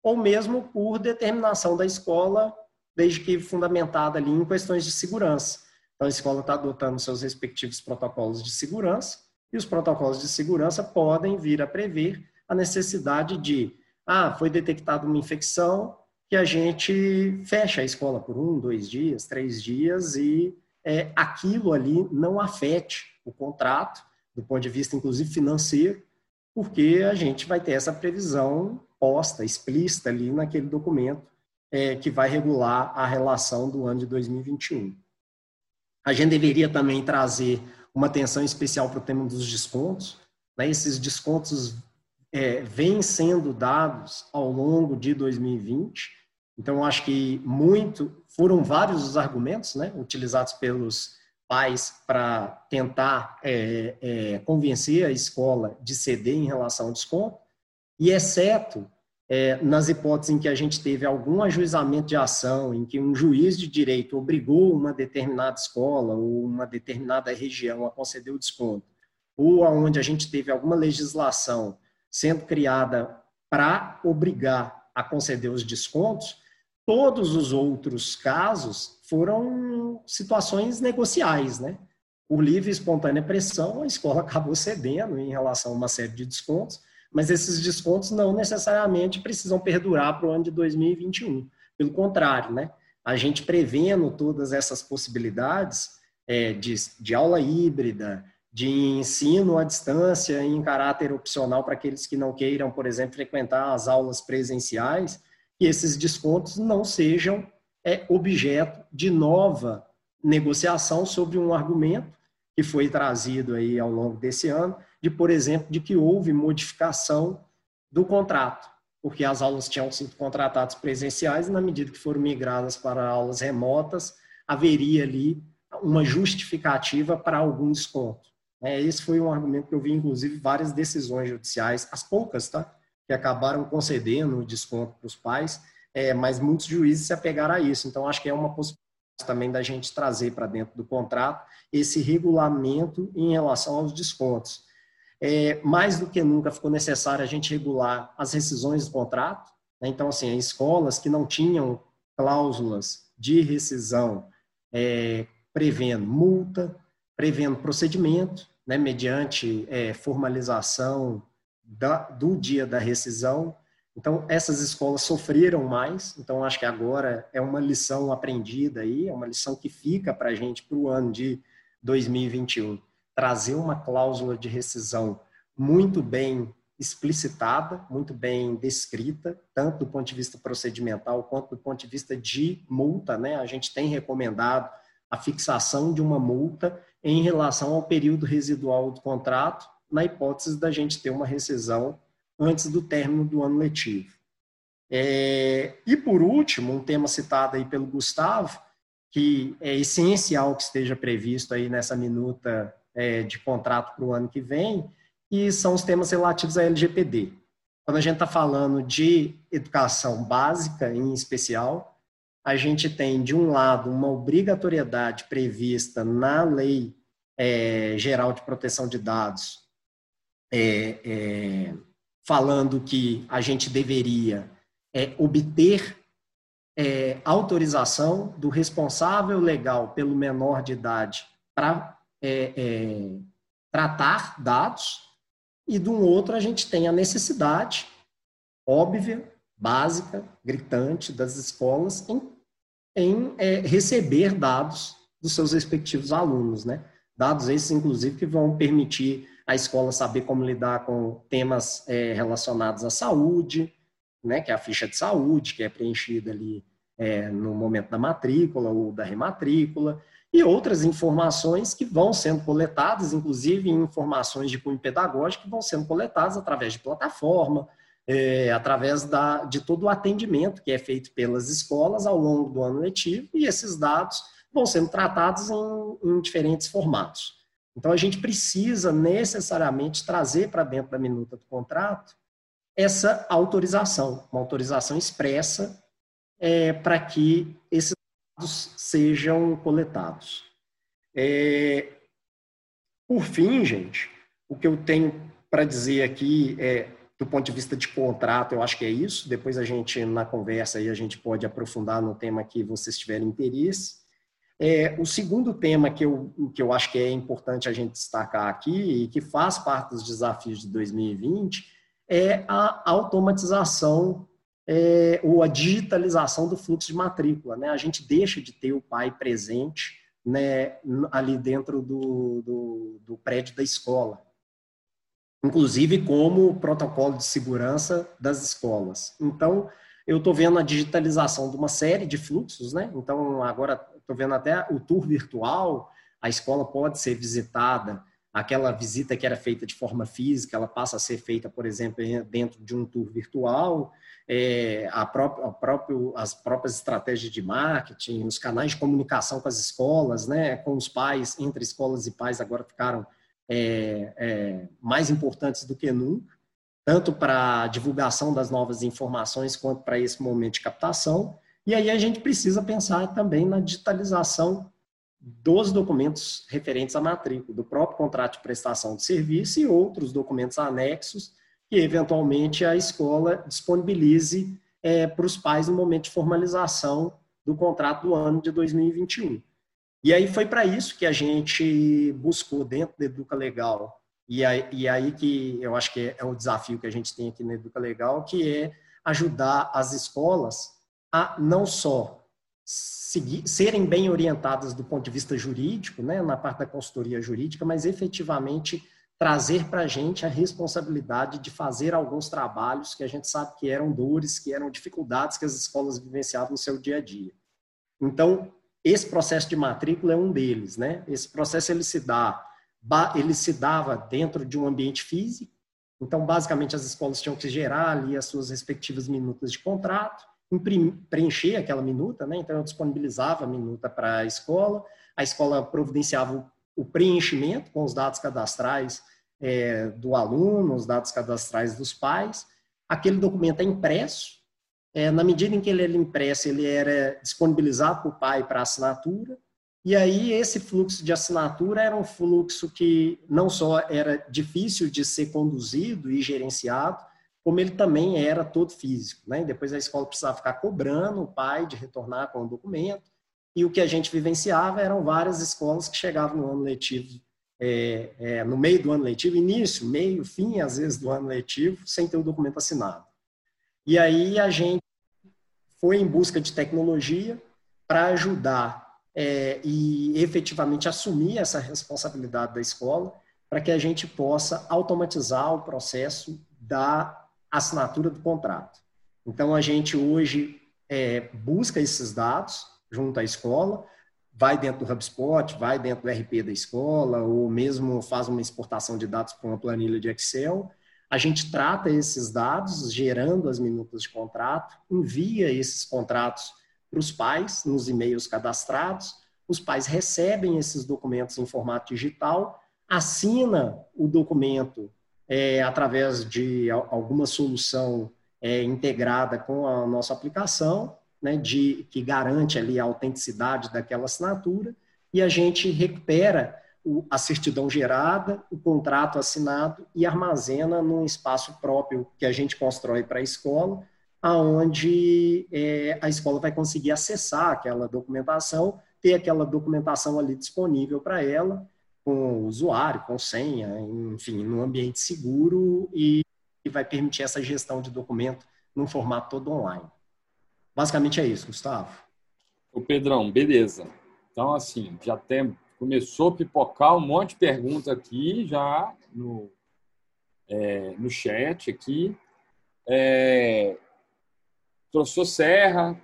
ou mesmo por determinação da escola, desde que fundamentada ali em questões de segurança. Então, a escola está adotando seus respectivos protocolos de segurança, e os protocolos de segurança podem vir a prever a necessidade de, ah, foi detectada uma infecção, que a gente fecha a escola por um, dois dias, três dias, e é, aquilo ali não afete o contrato, do ponto de vista, inclusive, financeiro, porque a gente vai ter essa previsão posta, explícita ali naquele documento é, que vai regular a relação do ano de 2021. A gente deveria também trazer uma atenção especial para o tema dos descontos. Né? Esses descontos é, vêm sendo dados ao longo de 2020. Então, acho que muito foram vários os argumentos né, utilizados pelos pais para tentar é, é, convencer a escola de ceder em relação ao desconto. E exceto é, nas hipóteses em que a gente teve algum ajuizamento de ação, em que um juiz de direito obrigou uma determinada escola ou uma determinada região a conceder o desconto, ou aonde a gente teve alguma legislação sendo criada para obrigar a conceder os descontos, todos os outros casos foram situações negociais, né? Por livre e espontânea pressão, a escola [LAUGHS] acabou cedendo em relação a uma série de descontos, mas esses descontos não necessariamente precisam perdurar para o ano de 2021. Pelo contrário, né? a gente prevendo todas essas possibilidades é, de, de aula híbrida, de ensino à distância em caráter opcional para aqueles que não queiram, por exemplo, frequentar as aulas presenciais, que esses descontos não sejam é, objeto de nova negociação sobre um argumento que foi trazido aí ao longo desse ano, de, por exemplo, de que houve modificação do contrato, porque as aulas tinham sido contratadas presenciais e, na medida que foram migradas para aulas remotas, haveria ali uma justificativa para algum desconto. É, esse foi um argumento que eu vi, inclusive, várias decisões judiciais, as poucas, tá? Que acabaram concedendo o desconto para os pais, é, mas muitos juízes se apegaram a isso. Então, acho que é uma possibilidade também da gente trazer para dentro do contrato esse regulamento em relação aos descontos. É, mais do que nunca ficou necessário a gente regular as rescisões do contrato. Né? Então, assim, escolas que não tinham cláusulas de rescisão é, prevendo multa, prevendo procedimento, né, mediante é, formalização da, do dia da rescisão. Então, essas escolas sofreram mais. Então, acho que agora é uma lição aprendida aí, é uma lição que fica para a gente para o ano de 2021 trazer uma cláusula de rescisão muito bem explicitada, muito bem descrita, tanto do ponto de vista procedimental quanto do ponto de vista de multa, né? A gente tem recomendado a fixação de uma multa em relação ao período residual do contrato, na hipótese da gente ter uma rescisão antes do término do ano letivo. É, e por último, um tema citado aí pelo Gustavo, que é essencial que esteja previsto aí nessa minuta é, de contrato para o ano que vem, e são os temas relativos à LGPD. Quando a gente está falando de educação básica, em especial, a gente tem, de um lado, uma obrigatoriedade prevista na Lei é, Geral de Proteção de Dados, é, é falando que a gente deveria é, obter é, autorização do responsável legal pelo menor de idade para é, é, tratar dados, e de um outro a gente tem a necessidade óbvia, básica, gritante das escolas em, em receber dados dos seus respectivos alunos, né? Dados esses, inclusive, que vão permitir a escola saber como lidar com temas é, relacionados à saúde, né, que é a ficha de saúde, que é preenchida ali é, no momento da matrícula ou da rematrícula, e outras informações que vão sendo coletadas, inclusive informações de cunho pedagógico, que vão sendo coletadas através de plataforma, é, através da, de todo o atendimento que é feito pelas escolas ao longo do ano letivo, e esses dados vão sendo tratados em, em diferentes formatos. Então, a gente precisa necessariamente trazer para dentro da minuta do contrato essa autorização, uma autorização expressa é, para que esses dados sejam coletados. É, por fim, gente, o que eu tenho para dizer aqui é, do ponto de vista de contrato, eu acho que é isso. Depois a gente, na conversa, aí, a gente pode aprofundar no tema que vocês tiverem interesse. É, o segundo tema que eu, que eu acho que é importante a gente destacar aqui e que faz parte dos desafios de 2020 é a automatização é, ou a digitalização do fluxo de matrícula. Né? A gente deixa de ter o pai presente né, ali dentro do, do, do prédio da escola, inclusive como protocolo de segurança das escolas. Então, eu estou vendo a digitalização de uma série de fluxos, né? Então, agora estou vendo até o tour virtual, a escola pode ser visitada, aquela visita que era feita de forma física, ela passa a ser feita, por exemplo, dentro de um tour virtual, é, a própria, a próprio, as próprias estratégias de marketing, os canais de comunicação com as escolas, né, com os pais, entre escolas e pais, agora ficaram é, é, mais importantes do que nunca, tanto para a divulgação das novas informações quanto para esse momento de captação. E aí a gente precisa pensar também na digitalização dos documentos referentes à matrícula, do próprio contrato de prestação de serviço e outros documentos anexos que, eventualmente, a escola disponibilize é, para os pais no momento de formalização do contrato do ano de 2021. E aí foi para isso que a gente buscou dentro da Educa Legal, e aí, e aí que eu acho que é o desafio que a gente tem aqui na Educa Legal, que é ajudar as escolas a não só seguir, serem bem orientadas do ponto de vista jurídico, né, na parte da consultoria jurídica, mas efetivamente trazer para a gente a responsabilidade de fazer alguns trabalhos que a gente sabe que eram dores, que eram dificuldades que as escolas vivenciavam no seu dia a dia. Então, esse processo de matrícula é um deles, né? Esse processo ele se dá, ele se dava dentro de um ambiente físico. Então, basicamente, as escolas tinham que gerar ali as suas respectivas minutas de contrato, preencher aquela minuta, né? Então, eu disponibilizava a minuta para a escola, a escola providenciava o preenchimento com os dados cadastrais é, do aluno, os dados cadastrais dos pais. Aquele documento é impresso, é, na medida em que ele era impresso, ele era disponibilizado para o pai para assinatura, e aí esse fluxo de assinatura era um fluxo que não só era difícil de ser conduzido e gerenciado, como ele também era todo físico. Né? depois a escola precisava ficar cobrando o pai de retornar com o documento, e o que a gente vivenciava eram várias escolas que chegavam no ano letivo, é, é, no meio do ano letivo, início, meio, fim, às vezes, do ano letivo, sem ter o documento assinado. E aí a gente foi em busca de tecnologia para ajudar é, e efetivamente assumir essa responsabilidade da escola para que a gente possa automatizar o processo da assinatura do contrato. Então, a gente hoje é, busca esses dados junto à escola, vai dentro do HubSpot, vai dentro do RP da escola, ou mesmo faz uma exportação de dados para uma planilha de Excel, a gente trata esses dados, gerando as minutas de contrato, envia esses contratos para os pais nos e-mails cadastrados. Os pais recebem esses documentos em formato digital, assina o documento é, através de alguma solução é, integrada com a nossa aplicação, né, de, que garante ali a autenticidade daquela assinatura, e a gente recupera a certidão gerada, o contrato assinado e armazena num espaço próprio que a gente constrói para a escola, aonde é, a escola vai conseguir acessar aquela documentação, ter aquela documentação ali disponível para ela, com o usuário, com senha, enfim, num ambiente seguro e, vai permitir essa gestão de documento num formato todo online. Basicamente é isso, Gustavo. O Pedrão, beleza. Então, assim, já tem, começou a pipocar um monte de perguntas aqui já no, é, no chat aqui. É, professor Serra,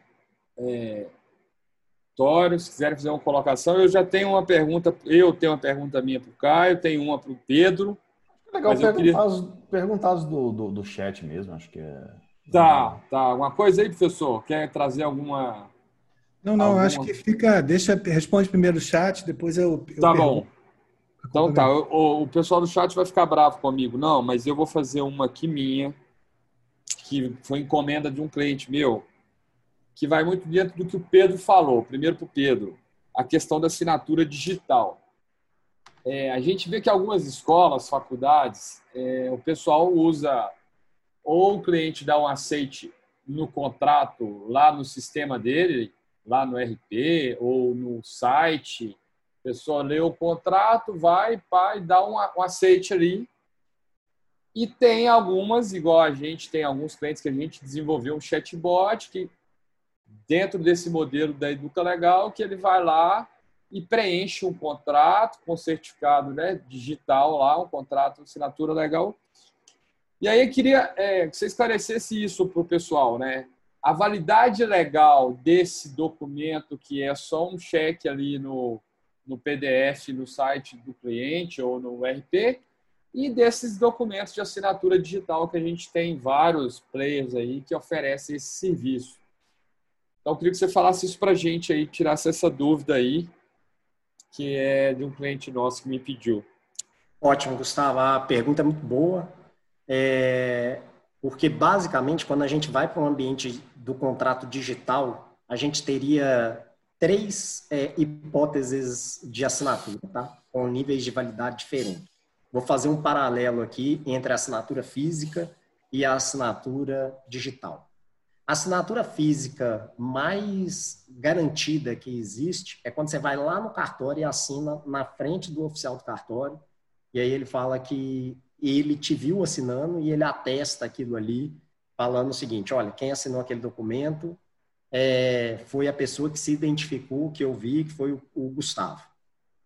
é, Se quiserem fazer uma colocação, eu já tenho uma pergunta, eu tenho uma pergunta minha para o Caio, tenho uma para o Pedro. Legal perguntar, queria... as, perguntar as do, do, do, chat mesmo, acho que é. Tá, tá. Alguma coisa aí, professor? Quer trazer alguma. Não, não, alguma... acho que fica. Deixa, responde primeiro o chat, depois eu. eu tá bom. Então tá, o, o pessoal do chat vai ficar bravo comigo. Não, mas eu vou fazer uma aqui minha, que foi encomenda de um cliente meu, que vai muito dentro do que o Pedro falou. Primeiro para o Pedro, a questão da assinatura digital. É, a gente vê que algumas escolas, faculdades, é, o pessoal usa ou o cliente dá um aceite no contrato lá no sistema dele, lá no RP ou no site. A pessoa lê o contrato, vai, pai, dá um, um aceite ali. E tem algumas, igual a gente, tem alguns clientes que a gente desenvolveu um chatbot que, dentro desse modelo da Educa Legal, que ele vai lá e preenche um contrato com certificado né, digital lá, um contrato, assinatura legal. E aí eu queria é, que você esclarecesse isso para o pessoal, né? A validade legal desse documento, que é só um cheque ali no, no PDF, no site do cliente ou no RP, e desses documentos de assinatura digital que a gente tem vários players aí que oferecem esse serviço. Então, eu queria que você falasse isso para a gente aí, tirasse essa dúvida aí que é de um cliente nosso que me pediu. Ótimo, Gustavo. A pergunta é muito boa, é, porque basicamente quando a gente vai para um ambiente do contrato digital, a gente teria três é, hipóteses de assinatura, tá? com níveis de validade diferentes. Vou fazer um paralelo aqui entre a assinatura física e a assinatura digital. A assinatura física mais garantida que existe é quando você vai lá no cartório e assina na frente do oficial do cartório, e aí ele fala que ele te viu assinando e ele atesta aquilo ali, falando o seguinte: olha, quem assinou aquele documento é, foi a pessoa que se identificou, que eu vi, que foi o, o Gustavo,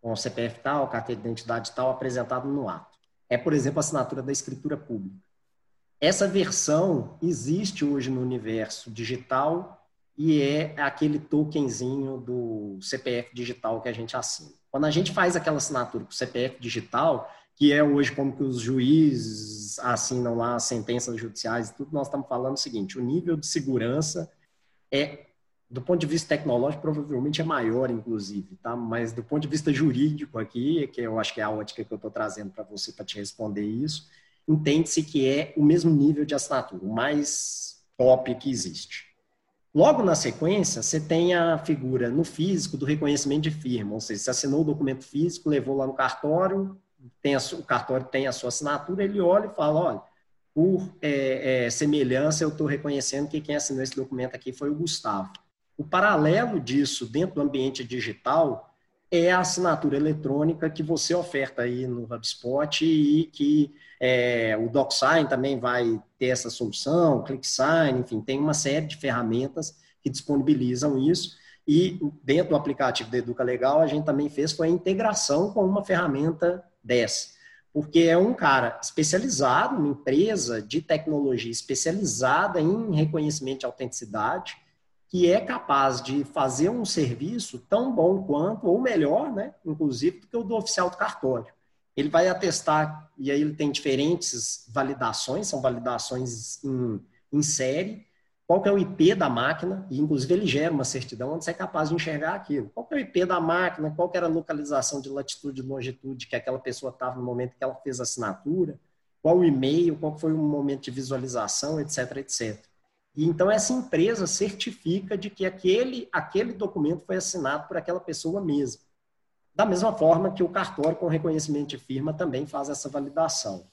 com o CPF tal, carteira de identidade tal, apresentado no ato. É, por exemplo, a assinatura da escritura pública. Essa versão existe hoje no universo digital e é aquele tokenzinho do CPF digital que a gente assina. Quando a gente faz aquela assinatura com o CPF digital, que é hoje como que os juízes assinam lá as sentenças judiciais e tudo, nós estamos falando o seguinte, o nível de segurança é, do ponto de vista tecnológico, provavelmente é maior, inclusive, tá? Mas do ponto de vista jurídico aqui, que eu acho que é a ótica que eu estou trazendo para você para te responder isso, entende-se que é o mesmo nível de assinatura, o mais top que existe. Logo na sequência, você tem a figura no físico do reconhecimento de firma, ou seja, você assinou o documento físico, levou lá no cartório, tem a, o cartório tem a sua assinatura, ele olha e fala, olha, por é, é, semelhança, eu estou reconhecendo que quem assinou esse documento aqui foi o Gustavo. O paralelo disso dentro do ambiente digital é a assinatura eletrônica que você oferta aí no HubSpot e que é, o DocSign também vai ter essa solução, o ClickSign, enfim, tem uma série de ferramentas que disponibilizam isso. E dentro do aplicativo da Educa Legal, a gente também fez foi a integração com uma ferramenta dessa. Porque é um cara especializado, uma empresa de tecnologia especializada em reconhecimento de autenticidade, que é capaz de fazer um serviço tão bom quanto, ou melhor, né, inclusive, do que o do oficial do cartório. Ele vai atestar, e aí ele tem diferentes validações, são validações em, em série, qual que é o IP da máquina, e inclusive ele gera uma certidão onde você é capaz de enxergar aquilo. Qual que é o IP da máquina, qual que era a localização de latitude e longitude que aquela pessoa estava no momento que ela fez a assinatura, qual o e-mail, qual foi o momento de visualização, etc, etc. E então essa empresa certifica de que aquele, aquele documento foi assinado por aquela pessoa mesma. Da mesma forma que o cartório com reconhecimento de firma também faz essa validação.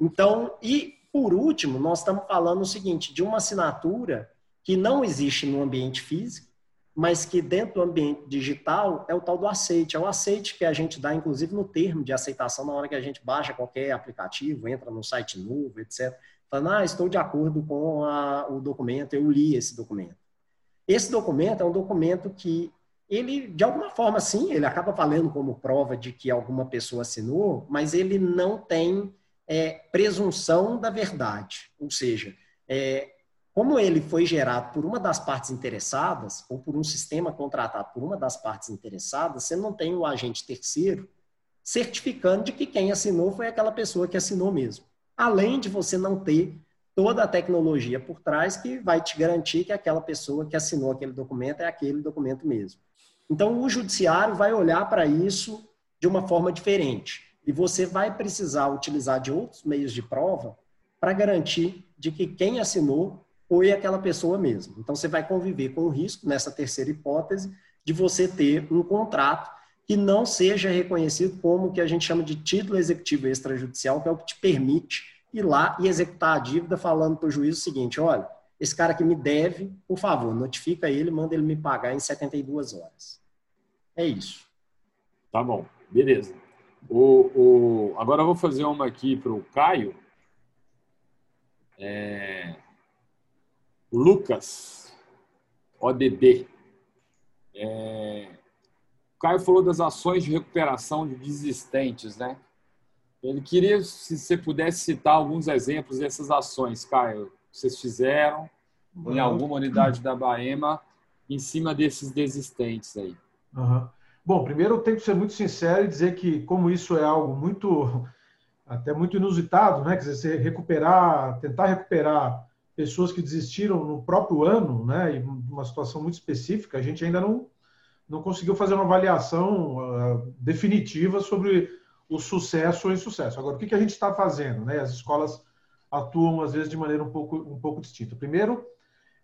Então, e por último, nós estamos falando o seguinte, de uma assinatura que não existe no ambiente físico, mas que dentro do ambiente digital é o tal do aceite. É o aceite que a gente dá, inclusive, no termo de aceitação na hora que a gente baixa qualquer aplicativo, entra no site novo, etc falando, ah, estou de acordo com a, o documento, eu li esse documento. Esse documento é um documento que ele, de alguma forma, sim, ele acaba valendo como prova de que alguma pessoa assinou, mas ele não tem é, presunção da verdade. Ou seja, é, como ele foi gerado por uma das partes interessadas, ou por um sistema contratado por uma das partes interessadas, você não tem o agente terceiro certificando de que quem assinou foi aquela pessoa que assinou mesmo. Além de você não ter toda a tecnologia por trás que vai te garantir que aquela pessoa que assinou aquele documento é aquele documento mesmo. Então, o judiciário vai olhar para isso de uma forma diferente. E você vai precisar utilizar de outros meios de prova para garantir de que quem assinou foi aquela pessoa mesmo. Então, você vai conviver com o risco, nessa terceira hipótese, de você ter um contrato que não seja reconhecido como o que a gente chama de título executivo extrajudicial, que é o que te permite ir lá e executar a dívida falando para o juiz o seguinte, olha, esse cara que me deve, por favor, notifica ele, manda ele me pagar em 72 horas. É isso. Tá bom, beleza. O, o... Agora eu vou fazer uma aqui para o Caio. É... Lucas, ODB. É... O Caio falou das ações de recuperação de desistentes, né? Ele queria, se você pudesse citar alguns exemplos dessas ações, Caio, que vocês fizeram em alguma unidade da Baema em cima desses desistentes aí. Uhum. Bom, primeiro eu tenho que ser muito sincero e dizer que, como isso é algo muito, até muito inusitado, né? Quer dizer, você recuperar, tentar recuperar pessoas que desistiram no próprio ano, né? E uma situação muito específica, a gente ainda não, não conseguiu fazer uma avaliação uh, definitiva sobre o sucesso ou insucesso. Agora, o que, que a gente está fazendo? Né? As escolas atuam, às vezes, de maneira um pouco, um pouco distinta. Primeiro,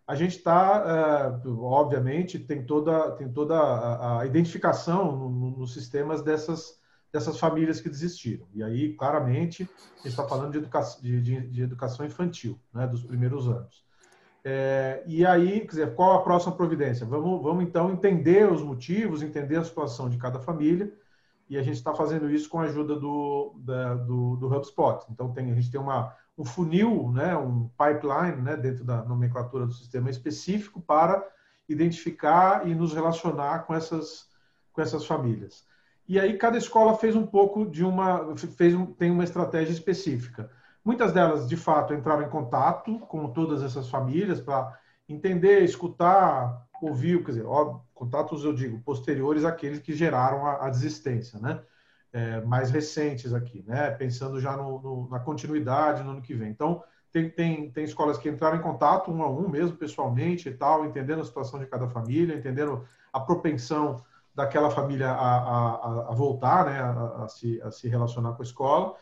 a gente está, uh, obviamente, tem toda, tem toda a, identificação nos no, no sistemas dessas, dessas famílias que desistiram. E aí, claramente, a gente está falando de, educa de, de, de, educação infantil, né, dos primeiros anos. É, e aí, quer dizer, qual a próxima providência? Vamos, vamos, então, entender os motivos, entender a situação de cada família, e a gente está fazendo isso com a ajuda do, da, do, do, HubSpot. Então, tem, a gente tem uma, um funil, né, um pipeline né, dentro da nomenclatura do sistema específico para identificar e nos relacionar com essas, com essas famílias. E aí cada escola fez um pouco de uma fez um, tem uma estratégia específica. Muitas delas, de fato, entraram em contato com todas essas famílias para entender, escutar, ouvir, quer dizer, ó, contatos, eu digo, posteriores àqueles que geraram a, a desistência, né? É, mais recentes aqui, né? Pensando já no, no, na continuidade no ano que vem. Então, tem, tem, tem escolas que entraram em contato um a um mesmo, pessoalmente e tal, entendendo a situação de cada família, entendendo a propensão daquela família a, a, a voltar, né? A, a, se, a se relacionar com a escola.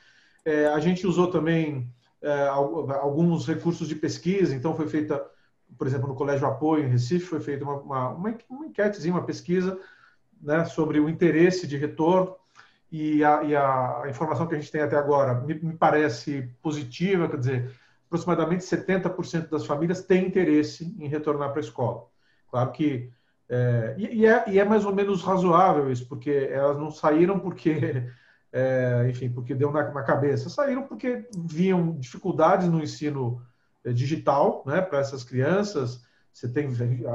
É, a gente usou também é, alguns recursos de pesquisa, então foi feita por exemplo, no Colégio Apoio, em Recife, foi feita uma, uma, uma enquetezinha, uma pesquisa né, sobre o interesse de retorno e a, e a, informação que a gente tem até agora me, me parece positiva, quer dizer, aproximadamente 70% das famílias têm interesse em retornar para a escola. Claro que é, e, e, é, e, é, mais ou menos razoável isso, porque elas não saíram porque, [LAUGHS] é, enfim, porque deu na, na, cabeça, saíram porque viam dificuldades no ensino digital né, para essas crianças. Você tem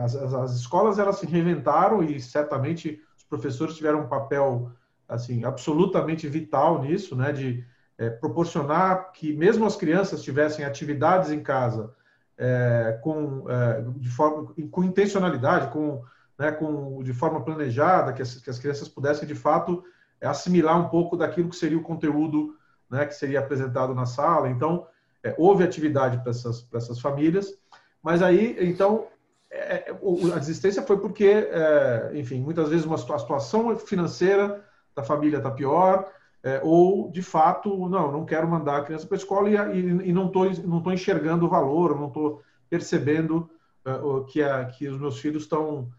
as, as, escolas elas se reinventaram e certamente os professores tiveram um papel assim absolutamente vital nisso, né, de é, proporcionar que mesmo as crianças tivessem atividades em casa é, com é, de forma com intencionalidade, com né, com de forma planejada, que as, que as crianças pudessem de fato assimilar um pouco daquilo que seria o conteúdo né, que seria apresentado na sala. Então, é, houve atividade para essas, essas famílias, mas aí, então, é, é a desistência foi porque, é, enfim, muitas vezes uma, a situação financeira da família está pior, é, ou, de fato, não, não quero mandar a criança para a escola e, e, e não estou não tô enxergando o valor, não estou percebendo uh, que, a, que os meus filhos estão,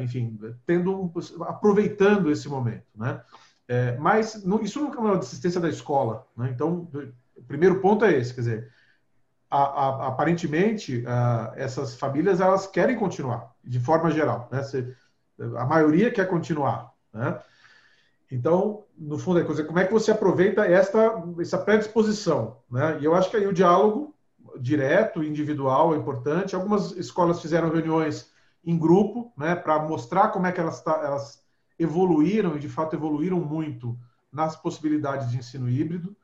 enfim, tendo, aproveitando esse momento, né? É, mas não, isso nunca é uma desistência da escola, né? Então, primeiro ponto é esse, quer dizer, a, a, aparentemente a, essas famílias elas querem continuar, de forma geral, né? Se, a maioria quer continuar, né? Então, no fundo, é coisa, como é que você aproveita esta essa predisposição, né? E eu acho que aí o diálogo direto, individual é importante. Algumas escolas fizeram reuniões em grupo, né, para mostrar como é que elas, elas evoluíram e de fato evoluíram muito nas possibilidades de ensino híbrido.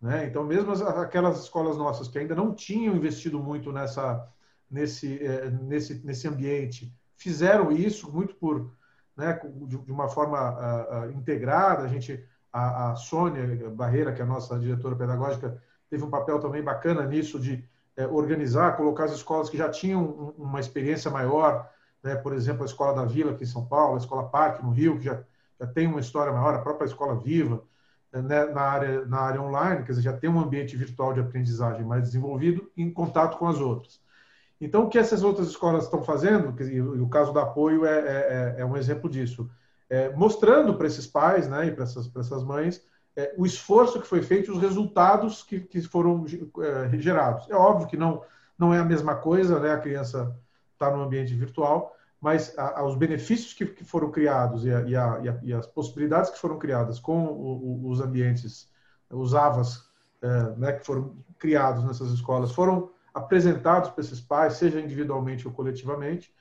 Né? Então, mesmo aquelas escolas nossas que ainda não tinham investido muito nessa, nesse, é, nesse, nesse ambiente fizeram isso muito por né, de, uma forma uh, uh, integrada. A gente, a, a Sônia Barreira, que é a nossa diretora pedagógica, teve um papel também bacana nisso de é, organizar, colocar as escolas que já tinham uma experiência maior, né, por exemplo, a Escola da Vila aqui em São Paulo, a Escola Parque no Rio, que já, já tem uma história maior, a própria Escola Viva, né, na, área, na área online, quer dizer, já tem um ambiente virtual de aprendizagem mais desenvolvido em contato com as outras. Então, o que essas outras escolas estão fazendo, e o caso do apoio é, é, é, é um exemplo disso, é, mostrando para esses pais né, e para essas, essas mães é, o esforço que foi feito, os resultados que, que foram é, gerados. É óbvio que não, não é a mesma coisa, né, a criança está no ambiente virtual, mas a, a, os benefícios que, que foram criados e, a, e, e, as possibilidades que foram criadas com o, o, os ambientes, os AVAs, né, que foram criados nessas escolas, foram apresentados para esses pais, seja individualmente ou coletivamente.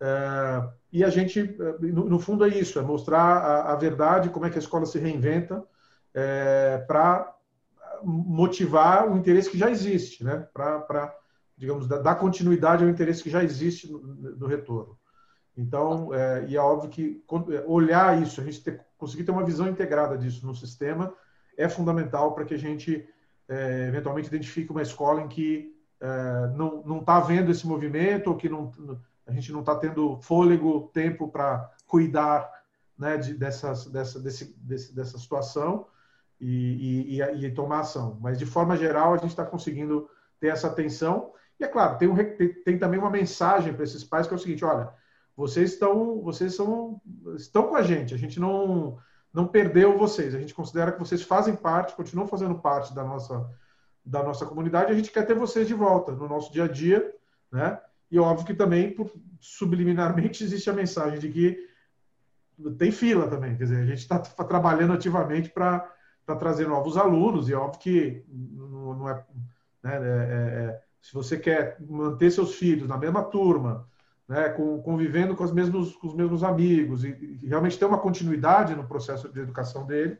É, e a gente, é, no, no, fundo, é isso: é mostrar a, a, verdade, como é que a escola se reinventa é, para motivar o interesse que já existe, né? Para, digamos, dar continuidade ao interesse que já existe no, no retorno. Então, é, e é óbvio que é, olhar isso, a gente ter, conseguir ter uma visão integrada disso no sistema é fundamental para que a gente é, eventualmente identifique uma escola em que é, não está vendo esse movimento, ou que não, a gente não está tendo fôlego, tempo para cuidar né, de, dessas, dessa, desse, desse, dessa situação e, e, e, tomar ação. Mas, de forma geral, a gente está conseguindo ter essa atenção. E, é claro, tem, um, tem, tem também uma mensagem para esses pais que é o seguinte: olha, vocês estão, vocês são, estão com a gente, a gente não, não perdeu vocês, a gente considera que vocês fazem parte, continuam fazendo parte da nossa da nossa comunidade, a gente quer ter vocês de volta no nosso dia a dia, né? E óbvio que também, subliminarmente, [LAUGHS] existe a mensagem de que tem fila também, quer dizer, a gente está trabalhando ativamente para trazer novos alunos, e óbvio que não é, né, é, é, é, se você quer manter seus filhos na mesma turma, né, com, convivendo com os mesmos, com os mesmos amigos, e, e realmente ter uma continuidade no processo de educação dele,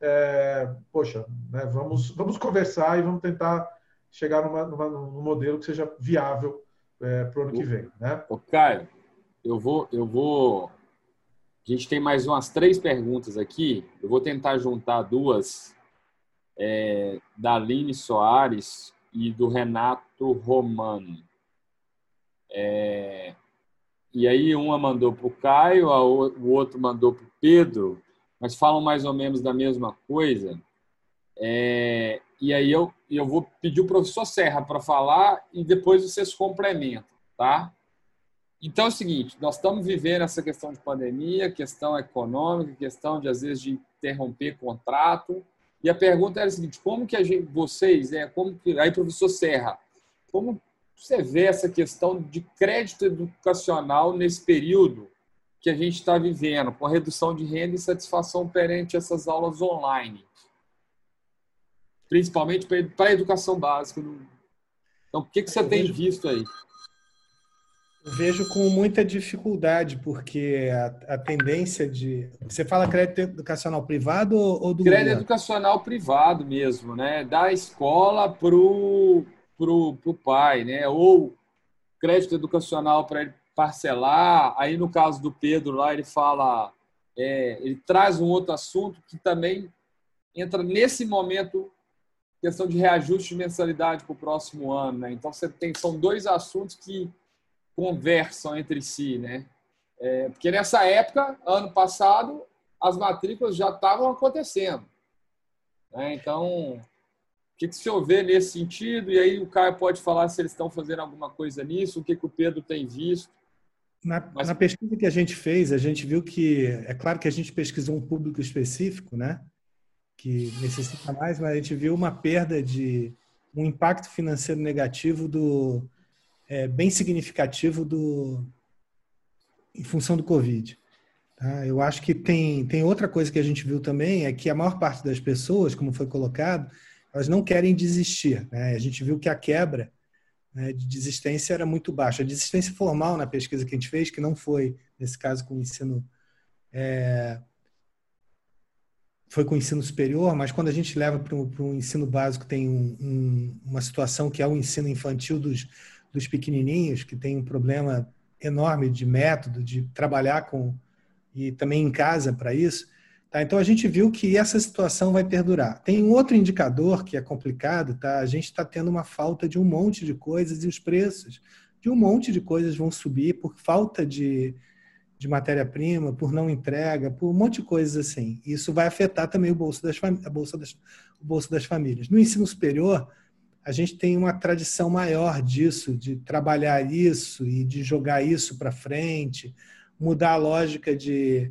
é, poxa, né, vamos, vamos conversar e vamos tentar chegar numa, numa, num modelo que seja viável é, para o ano que vem. Né? Ô, Caio, eu vou, eu vou. A gente tem mais umas três perguntas aqui. Eu vou tentar juntar duas é, da Aline Soares e do Renato Romano. É, e aí uma mandou para o Caio, o outro mandou para o Pedro mas falam mais ou menos da mesma coisa. É, e aí eu, eu vou pedir o professor Serra para falar e depois vocês complementam, tá? Então é o seguinte, nós estamos vivendo essa questão de pandemia, questão econômica, questão de às vezes de interromper contrato. E a pergunta era a seguinte: como que gente, vocês, é, como que, aí professor Serra, como você vê essa questão de crédito educacional nesse período que a gente está vivendo, com a redução de renda e satisfação perante essas aulas online, principalmente para a educação básica. Então, o que, que você tem visto aí? Eu vejo com muita dificuldade, porque a, a, tendência de. Você fala crédito educacional privado ou do. Crédito educacional privado mesmo, né? Da escola para o pro, pro pai, né? Ou crédito educacional para ele parcelar. Aí, no caso do Pedro, lá ele fala, é, ele traz um outro assunto que também entra nesse momento questão de reajuste de mensalidade para o próximo ano, né? Então você tem são dois assuntos que conversam entre si, né? É, porque nessa época, ano passado, as matrículas já estavam acontecendo, né? Então o que, que o senhor vê nesse sentido? E aí o Caio pode falar se eles estão fazendo alguma coisa nisso, o que, que o Pedro tem visto. Na, Mas... na, pesquisa que a gente fez, a gente viu que, é claro que a gente pesquisou um público específico, né? Que necessita mais, mas a gente viu uma perda de um impacto financeiro negativo do é, bem significativo do em função do Covid. Tá? Eu acho que tem, tem outra coisa que a gente viu também, é que a maior parte das pessoas, como foi colocado, elas não querem desistir. Né? A gente viu que a quebra né, de desistência era muito baixa. A desistência formal na pesquisa que a gente fez, que não foi, nesse caso, com o ensino. É, foi com o ensino superior, mas quando a gente leva para o ensino básico, tem um, um, uma situação que é o ensino infantil dos, dos pequenininhos, que tem um problema enorme de método, de trabalhar com e também em casa para isso. Tá? Então a gente viu que essa situação vai perdurar. Tem um outro indicador que é complicado, tá? A gente está tendo uma falta de um monte de coisas e os preços de um monte de coisas vão subir por falta de, de matéria-prima, por não entrega, por um monte de coisas assim. Isso vai afetar também o bolso das, a bolsa das, o bolso das famílias. No ensino superior, a gente tem uma tradição maior disso, de trabalhar isso e de jogar isso para frente, mudar a lógica de.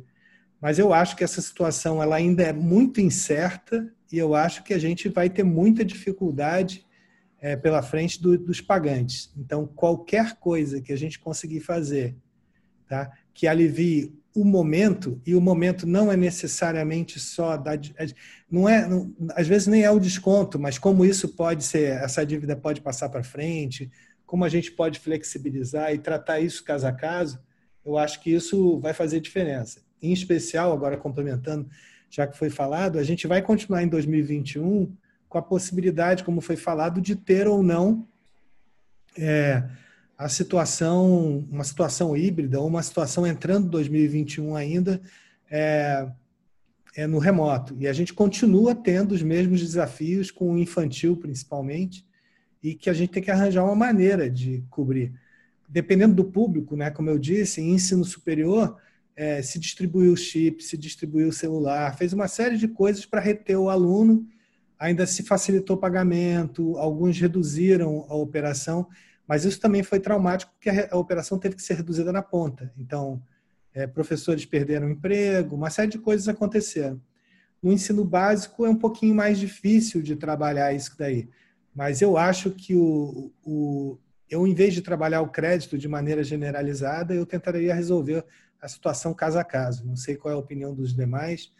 Mas eu acho que essa situação ela ainda é muito incerta e eu acho que a gente vai ter muita dificuldade é, pela frente do, dos pagantes. Então, qualquer coisa que a gente conseguir fazer tá, que alivie o momento, e o momento não é necessariamente só da. Não é, não, às vezes nem é o desconto, mas como isso pode ser, essa dívida pode passar para frente, como a gente pode flexibilizar e tratar isso caso a caso, eu acho que isso vai fazer diferença. Em especial, agora complementando, já que foi falado, a gente vai continuar em 2021 com a possibilidade, como foi falado, de ter ou não é, a situação, uma situação híbrida, ou uma situação entrando em 2021 ainda é, é no remoto. E a gente continua tendo os mesmos desafios com o infantil, principalmente, e que a gente tem que arranjar uma maneira de cobrir. Dependendo do público, né, como eu disse, em ensino superior, é, se distribuiu o chip, se distribuiu o celular, fez uma série de coisas para reter o aluno ainda se facilitou o pagamento, alguns reduziram a operação, mas isso também foi traumático porque a, a operação teve que ser reduzida na ponta. Então, é, professores perderam emprego, uma série de coisas aconteceram. No ensino básico é um pouquinho mais difícil de trabalhar isso daí, mas eu acho que o, o eu, em vez de trabalhar o crédito de maneira generalizada, eu tentaria resolver a situação caso a caso. Não sei qual é a opinião dos demais,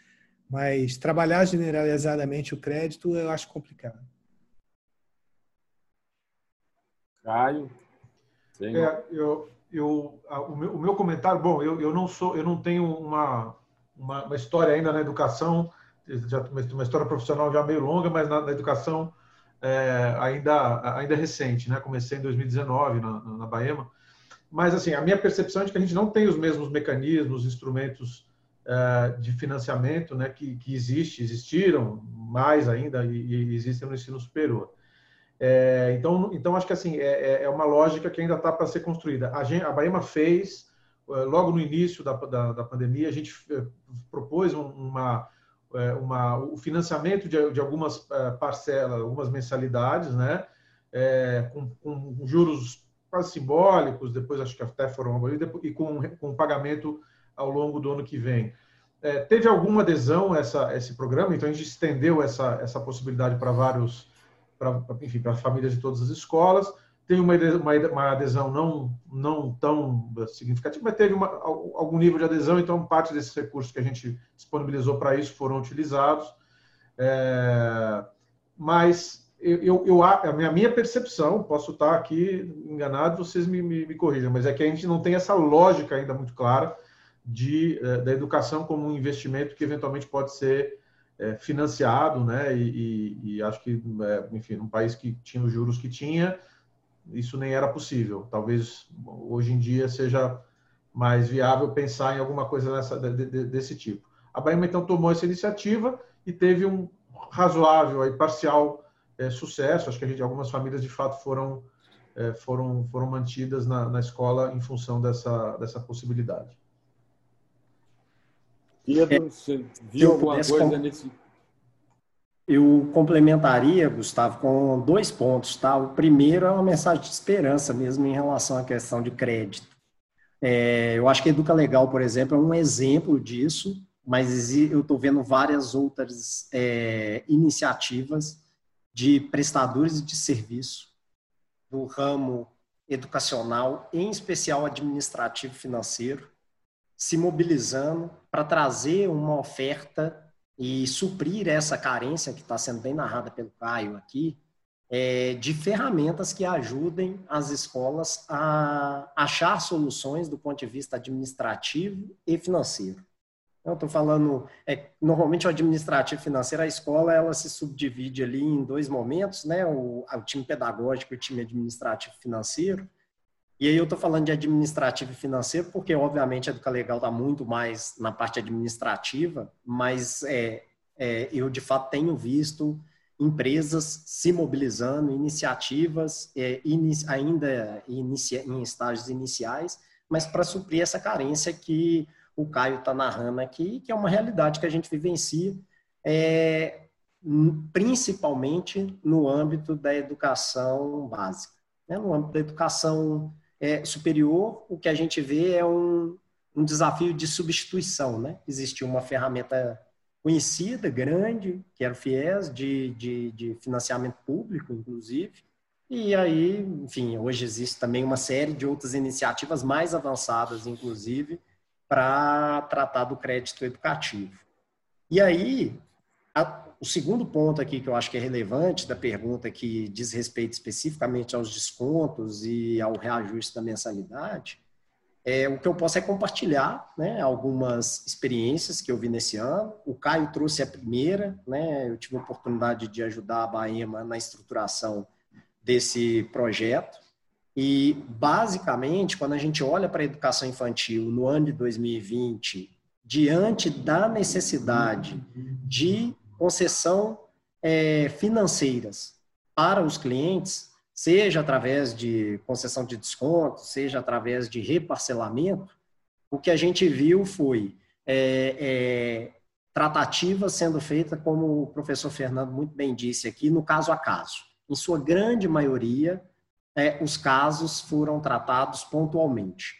mas trabalhar generalizadamente o crédito eu acho complicado. Caio? É, eu, eu, o, meu, o meu comentário, bom, eu, eu não sou, eu não tenho uma, uma, uma história ainda na educação, já uma história profissional já meio longa, mas na, na educação é, ainda ainda recente, né? Comecei em 2019 na, na Baema, mas assim a minha percepção é de que a gente não tem os mesmos mecanismos, instrumentos é, de financiamento né, que, que existe, existiram mais ainda e, e existem no ensino superior. É, então, então, acho que assim é, é, é uma lógica que ainda está para ser construída. A, gente, a Baema fez, é, logo no início da, da, da pandemia, a gente é, propôs uma, uma, o financiamento de, de algumas parcelas, algumas mensalidades, né, com, com, juros quase simbólicos, depois acho que até foram, e com, com pagamento ao longo do ano que vem. É, teve alguma adesão a essa, esse programa, então a gente estendeu essa, essa possibilidade para vários, pra, enfim, para famílias de todas as escolas. Tem uma, uma, uma, adesão não, não tão significativa, mas teve uma, algum nível de adesão, então parte desses recursos que a gente disponibilizou para isso foram utilizados. É, mas eu, eu, a minha, minha percepção, posso estar aqui enganado, vocês me, me, me corrijam, mas é que a gente não tem essa lógica ainda muito clara de, eh, da educação como um investimento que eventualmente pode ser é, financiado, né? E, e, e acho que, é, enfim, num país que tinha os juros que tinha, isso nem era possível. Talvez hoje em dia seja mais viável pensar em alguma coisa dessa, de, de, desse tipo. A Bahia então tomou essa iniciativa e teve um razoável, aí, parcial é, sucesso. Acho que a gente, algumas famílias de fato foram foram foram mantidas na, na escola em função dessa dessa possibilidade. Pedro, você viu alguma coisa com... nesse. Eu complementaria, Gustavo, com dois pontos. Tá? O primeiro é uma mensagem de esperança mesmo em relação à questão de crédito. É, eu acho que a Educa Legal, por exemplo, é um exemplo disso, mas eu estou vendo várias outras é, iniciativas de prestadores de serviço do ramo educacional, em especial administrativo financeiro, se mobilizando para trazer uma oferta e suprir essa carência que está sendo bem narrada pelo Caio aqui, é, de ferramentas que ajudem as escolas a achar soluções do ponto de vista administrativo e financeiro. Eu estou falando, é, normalmente o administrativo financeiro, a escola, ela se subdivide ali em dois momentos, né? O, o time pedagógico e o time administrativo financeiro. E aí eu estou falando de administrativo e financeiro, porque obviamente a Educa Legal está muito mais na parte administrativa, mas é, é, eu de fato tenho visto empresas se mobilizando, iniciativas é, ainda inicia, em estágios iniciais, mas para suprir essa carência que o Caio está narrando aqui, que é uma realidade que a gente vivencia, é, principalmente no âmbito da educação básica. Né? No âmbito da educação é, superior, o que a gente vê é um, um desafio de substituição. Né? Existe uma ferramenta conhecida, grande, que era o FIES, de, de, de financiamento público, inclusive, e aí, enfim, hoje existe também uma série de outras iniciativas mais avançadas, inclusive, para tratar do crédito educativo. E aí, a, o segundo ponto aqui que eu acho que é relevante da pergunta que diz respeito especificamente aos descontos e ao reajuste da mensalidade, é, o que eu posso é compartilhar né, algumas experiências que eu vi nesse ano. O Caio trouxe a primeira, né, eu tive a oportunidade de ajudar a Baema na estruturação desse projeto. E, basicamente, quando a gente olha para a educação infantil no ano de 2020, diante da necessidade de concessão é, financeiras para os clientes, seja através de concessão de desconto, seja através de reparcelamento, o que a gente viu foi é, é, tratativa sendo feita, como o professor Fernando muito bem disse aqui, no caso a caso. Em sua grande maioria, é, os casos foram tratados pontualmente.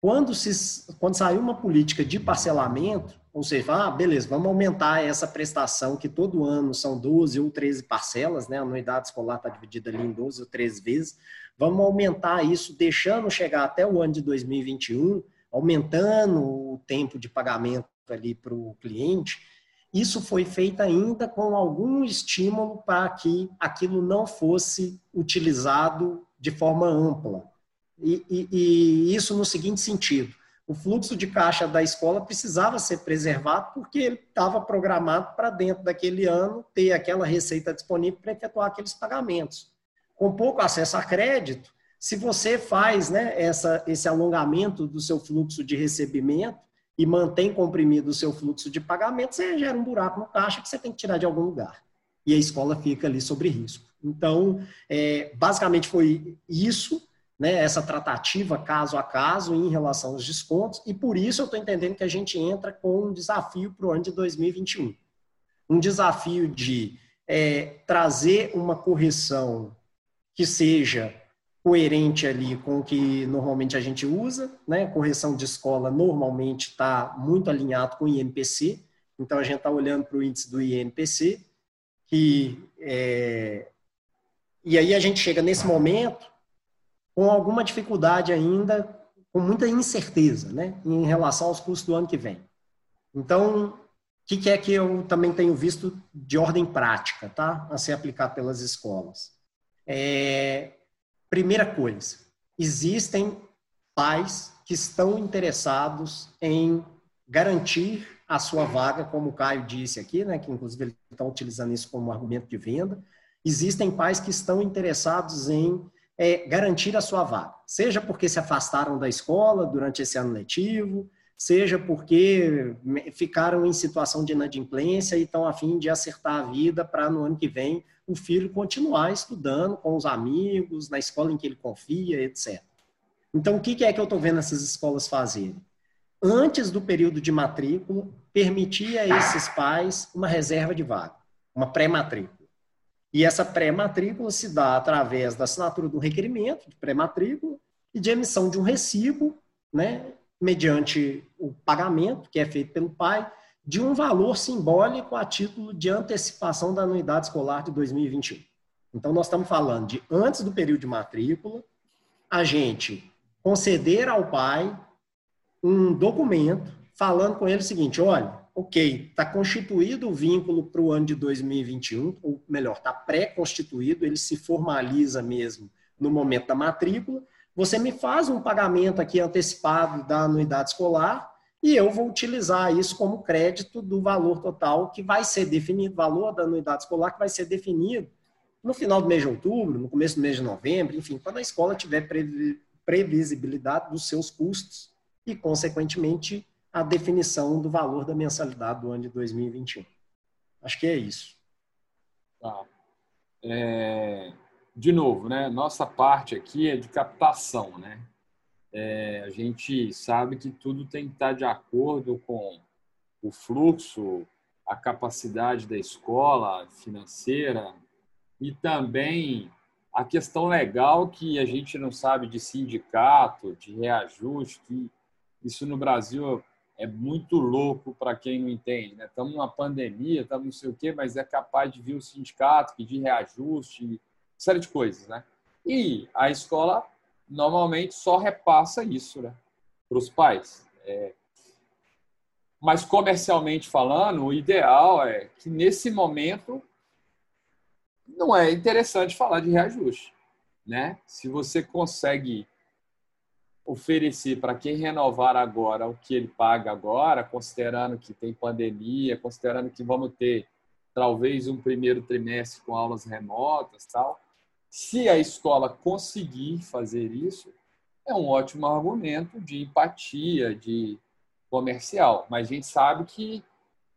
Quando, se, quando saiu uma política de parcelamento, ou seja, ah, beleza, vamos aumentar essa prestação, que todo ano são 12 ou 13 parcelas, né? a anuidade escolar está dividida ali em 12 ou 13 vezes, vamos aumentar isso, deixando chegar até o ano de 2021, aumentando o tempo de pagamento ali para o cliente, isso foi feito ainda com algum estímulo para que aquilo não fosse utilizado de forma ampla. E, e, e, isso no seguinte sentido: o fluxo de caixa da escola precisava ser preservado porque ele estava programado para dentro daquele ano ter aquela receita disponível para efetuar aqueles pagamentos. Com pouco acesso a crédito, se você faz né, essa, esse alongamento do seu fluxo de recebimento e mantém comprimido o seu fluxo de pagamento, você gera um buraco no caixa que você tem que tirar de algum lugar. E a escola fica ali sobre risco. Então, é, basicamente foi isso, né, essa tratativa caso a caso em relação aos descontos, e por isso eu estou entendendo que a gente entra com um desafio para o ano de 2021. Um desafio de é, trazer uma correção que seja coerente ali com o que normalmente a gente usa, né? Correção de escola normalmente está muito alinhado com o INPC, então a gente está olhando para o índice do INPC, que é, e aí a gente chega nesse momento com alguma dificuldade ainda, com muita incerteza, né, em relação aos custos do ano que vem. Então, o que, que é que eu também tenho visto de ordem prática, tá, a ser aplicado pelas escolas? É, primeira coisa, existem pais que estão interessados em garantir a sua vaga, como o Caio disse aqui, né, que inclusive ele está utilizando isso como argumento de venda, existem pais que estão interessados em é, garantir a sua vaga, seja porque se afastaram da escola durante esse ano letivo, seja porque ficaram em situação de inadimplência e estão a fim de acertar a vida para no ano que vem o filho continuar estudando com os amigos, na escola em que ele confia, etc. Então, o que é que eu estou vendo essas escolas fazerem? Antes do período de matrícula, permitir a esses pais uma reserva de vaga, uma pré-matrícula. E essa pré-matrícula se dá através da assinatura do requerimento de pré-matrícula e de emissão de um recibo, né, mediante o pagamento que é feito pelo pai, de um valor simbólico a título de antecipação da anuidade escolar de 2021. Então, nós estamos falando de antes do período de matrícula, a gente conceder ao pai um documento falando com ele o seguinte: olha, ok, está constituído o vínculo para o ano de 2021, ou melhor, está pré-constituído, ele se formaliza mesmo no momento da matrícula. Você me faz um pagamento aqui antecipado da anuidade escolar e eu vou utilizar isso como crédito do valor total que vai ser definido, valor da anuidade escolar que vai ser definido no final do mês de outubro, no começo do mês de novembro, enfim, quando a escola tiver previsibilidade dos seus custos e, consequentemente, a definição do valor da mensalidade do ano de 2021. Acho que é isso. Tá. É, de novo, né? Nossa parte aqui é de captação, né? É, a gente sabe que tudo tem que estar de acordo com o fluxo, a capacidade da escola financeira e também a questão legal que a gente não sabe de sindicato, de reajuste, que isso no Brasil é muito louco para quem não entende. Né? Estamos numa pandemia, estamos não sei o quê, mas é capaz de vir o sindicato pedir reajuste, série de coisas. Né? E a escola normalmente só repassa isso né? para os pais. É... Mas comercialmente falando, o ideal é que nesse momento não é interessante falar de reajuste. Né? Se você consegue oferecer para quem renovar agora o que ele paga agora, considerando que tem pandemia, considerando que vamos ter talvez um primeiro trimestre com aulas remotas, tal. Se a escola conseguir fazer isso, é um ótimo argumento de empatia, de comercial. Mas a gente sabe que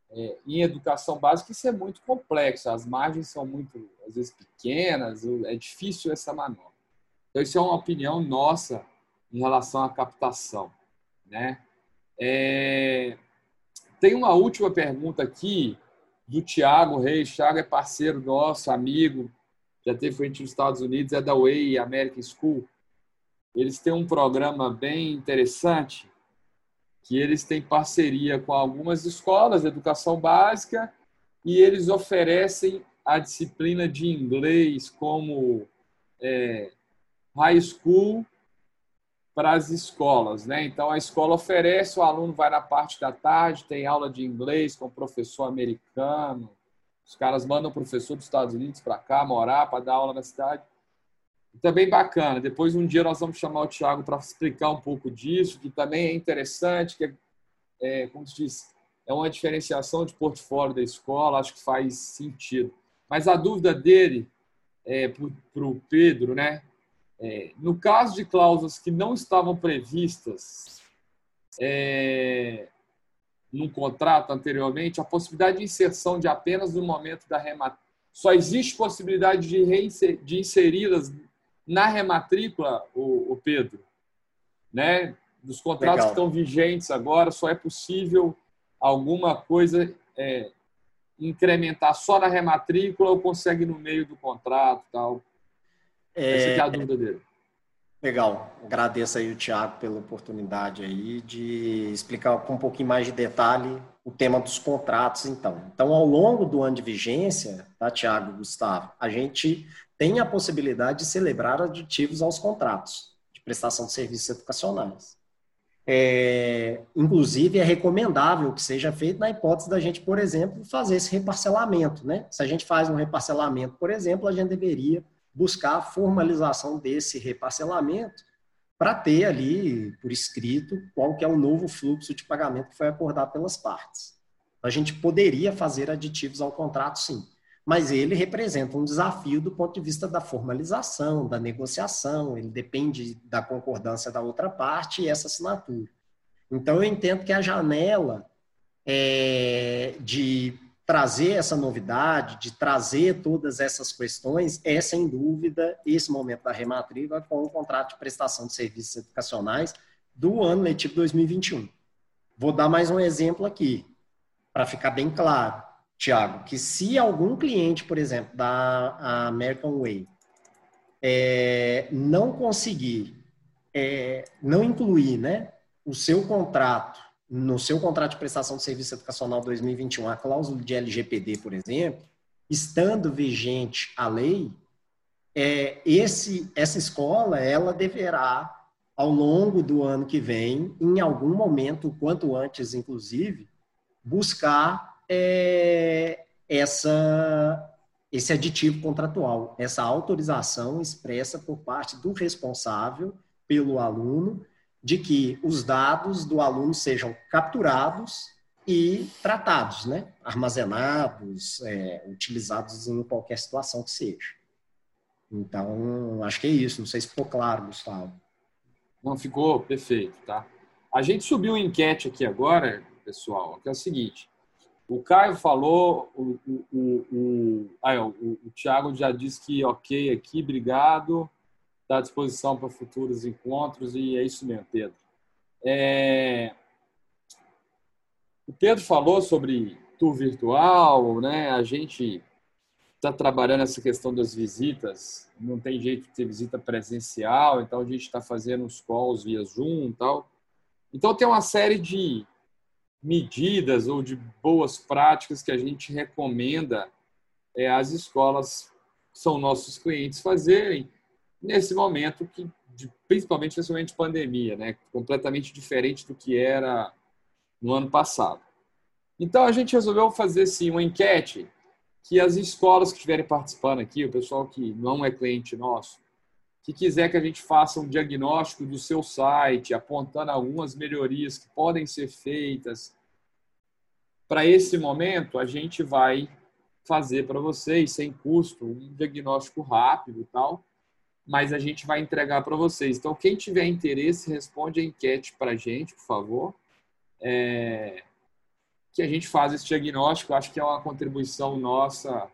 é, em educação básica isso é muito complexo, as margens são muito, às vezes, pequenas, é difícil essa manobra. Então, isso é uma opinião nossa em relação à captação. Né? É... Tem uma última pergunta aqui do Tiago Reis. Tiago é parceiro nosso, amigo, já teve frente nos Estados Unidos, é da Way American School. Eles têm um programa bem interessante que eles têm parceria com algumas escolas de educação básica e eles oferecem a disciplina de inglês como é, high school para as escolas, né? Então a escola oferece, o aluno vai na parte da tarde, tem aula de inglês com o professor americano. Os caras mandam professor dos Estados Unidos para cá morar para dar aula na cidade. Também bacana. Depois um dia nós vamos chamar o Tiago para explicar um pouco disso, que também é interessante, que é, é como se diz, é uma diferenciação de portfólio da escola, acho que faz sentido. Mas a dúvida dele é, para o Pedro, né? É, no caso de cláusulas que não estavam previstas é, num contrato anteriormente, a possibilidade de inserção de apenas no momento da rematrícula, só existe possibilidade de, reinser, de inseri-las na rematrícula, o, o, Pedro, né? Dos contratos Legal. que estão vigentes agora, só é possível alguma coisa é, incrementar só na rematrícula ou consegue no meio do contrato tal. É... Essa é a dúvida dele. Legal. Agradeço aí o Tiago pela oportunidade aí de explicar com um pouquinho mais de detalhe o tema dos contratos, então. Então, ao longo do ano de vigência, tá, Tiago Gustavo, a gente tem a possibilidade de celebrar aditivos aos contratos de prestação de serviços educacionais. É, inclusive, é recomendável que seja feito na hipótese da gente, por exemplo, fazer esse reparcelamento. Né? Se a gente faz um reparcelamento, por exemplo, a gente deveria buscar a formalização desse reparcelamento para ter ali por escrito qual que é o novo fluxo de pagamento que foi acordado pelas partes. A gente poderia fazer aditivos ao contrato, sim, mas ele representa um desafio do ponto de vista da formalização, da negociação, ele depende da concordância da outra parte e essa assinatura. Então, eu entendo que a janela é, de trazer essa novidade, de trazer todas essas questões, é sem dúvida esse momento da rematrícula com o contrato de prestação de serviços educacionais do ano letivo 2021. Vou dar mais um exemplo aqui, para ficar bem claro, Tiago, que se algum cliente, por exemplo, da American Way, é, não conseguir, é, não incluir né, o seu contrato no seu contrato de prestação de serviço educacional 2021 a cláusula de LGPD, por exemplo, estando vigente a lei, é, esse, essa escola ela deverá, ao longo do ano que vem, em algum momento, quanto antes, inclusive, buscar é, essa, esse aditivo contratual, essa autorização expressa por parte do responsável pelo aluno de que os dados do aluno sejam capturados e tratados, né? armazenados, é, utilizados em qualquer situação que seja. Então, acho que é isso. Não sei se ficou claro, Gustavo. Não ficou? Perfeito, tá? A gente subiu uma enquete aqui agora, pessoal, que é o seguinte. O Caio falou, o, o, o, o, ah, o, o Thiago já disse que ok aqui, obrigado, está à disposição para futuros encontros e é isso mesmo, Pedro. É... O Pedro falou sobre tour virtual, né? A gente está trabalhando essa questão das visitas, não tem jeito de ter visita presencial, então a gente está fazendo os calls via Zoom e tal. Então tem uma série de medidas ou de boas práticas que a gente recomenda é, às escolas que são nossos clientes fazerem nesse momento que de, principalmente nesse momento de pandemia, né, completamente diferente do que era no ano passado. Então a gente resolveu fazer sim uma enquete que as escolas que estiverem participando aqui, o pessoal que não é cliente nosso, que quiser que a gente faça um diagnóstico do seu site, apontando algumas melhorias que podem ser feitas, para esse momento a gente vai fazer para vocês sem custo um diagnóstico rápido e tal, mas a gente vai entregar para vocês. Então quem tiver interesse responde a enquete para a gente, por favor. É... que a gente faz esse diagnóstico, acho que é uma contribuição nossa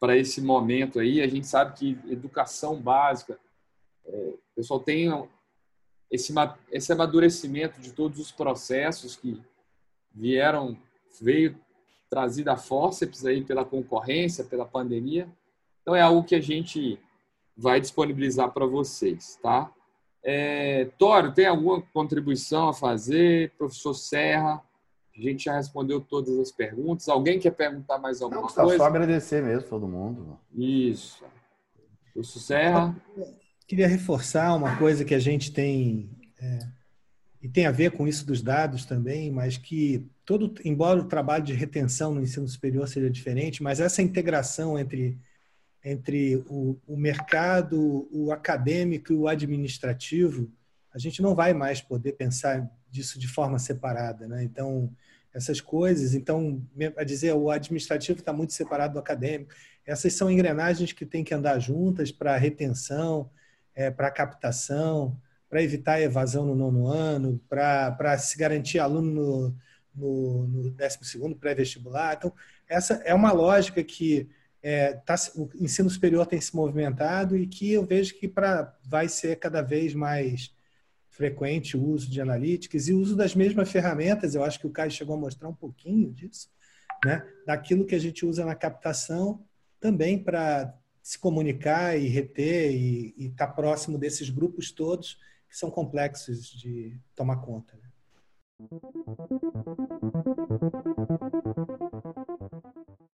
para esse momento aí. A gente sabe que educação básica, é, o pessoal tem esse, esse amadurecimento de todos os processos que vieram, veio trazido a forceps aí pela concorrência, pela pandemia. Então é algo que a gente vai disponibilizar para vocês, tá? É, Tório, tem alguma contribuição a fazer? Professor Serra, a gente já respondeu todas as perguntas. Alguém quer perguntar mais alguma Não, coisa? Só agradecer mesmo todo mundo. Isso. Professor Serra. Queria reforçar uma coisa que a gente tem é, e tem a ver com isso dos dados também, mas que todo, embora o trabalho de retenção no ensino superior seja diferente, mas essa integração entre entre o, o mercado, o acadêmico e o administrativo, a gente não vai mais poder pensar disso de forma separada, né? Então essas coisas, então a dizer o administrativo está muito separado do acadêmico, essas são engrenagens que têm que andar juntas para retenção, é, para captação, para evitar a evasão no nono ano, para se garantir aluno no, no, no 12 pré-vestibular. Então, essa é uma lógica que é, tá, o ensino superior tem se movimentado e que eu vejo que pra, vai ser cada vez mais frequente o uso de analytics e o uso das mesmas ferramentas. Eu acho que o Caio chegou a mostrar um pouquinho disso, né? daquilo que a gente usa na captação também para se comunicar e reter e estar tá próximo desses grupos todos que são complexos de tomar conta. Né?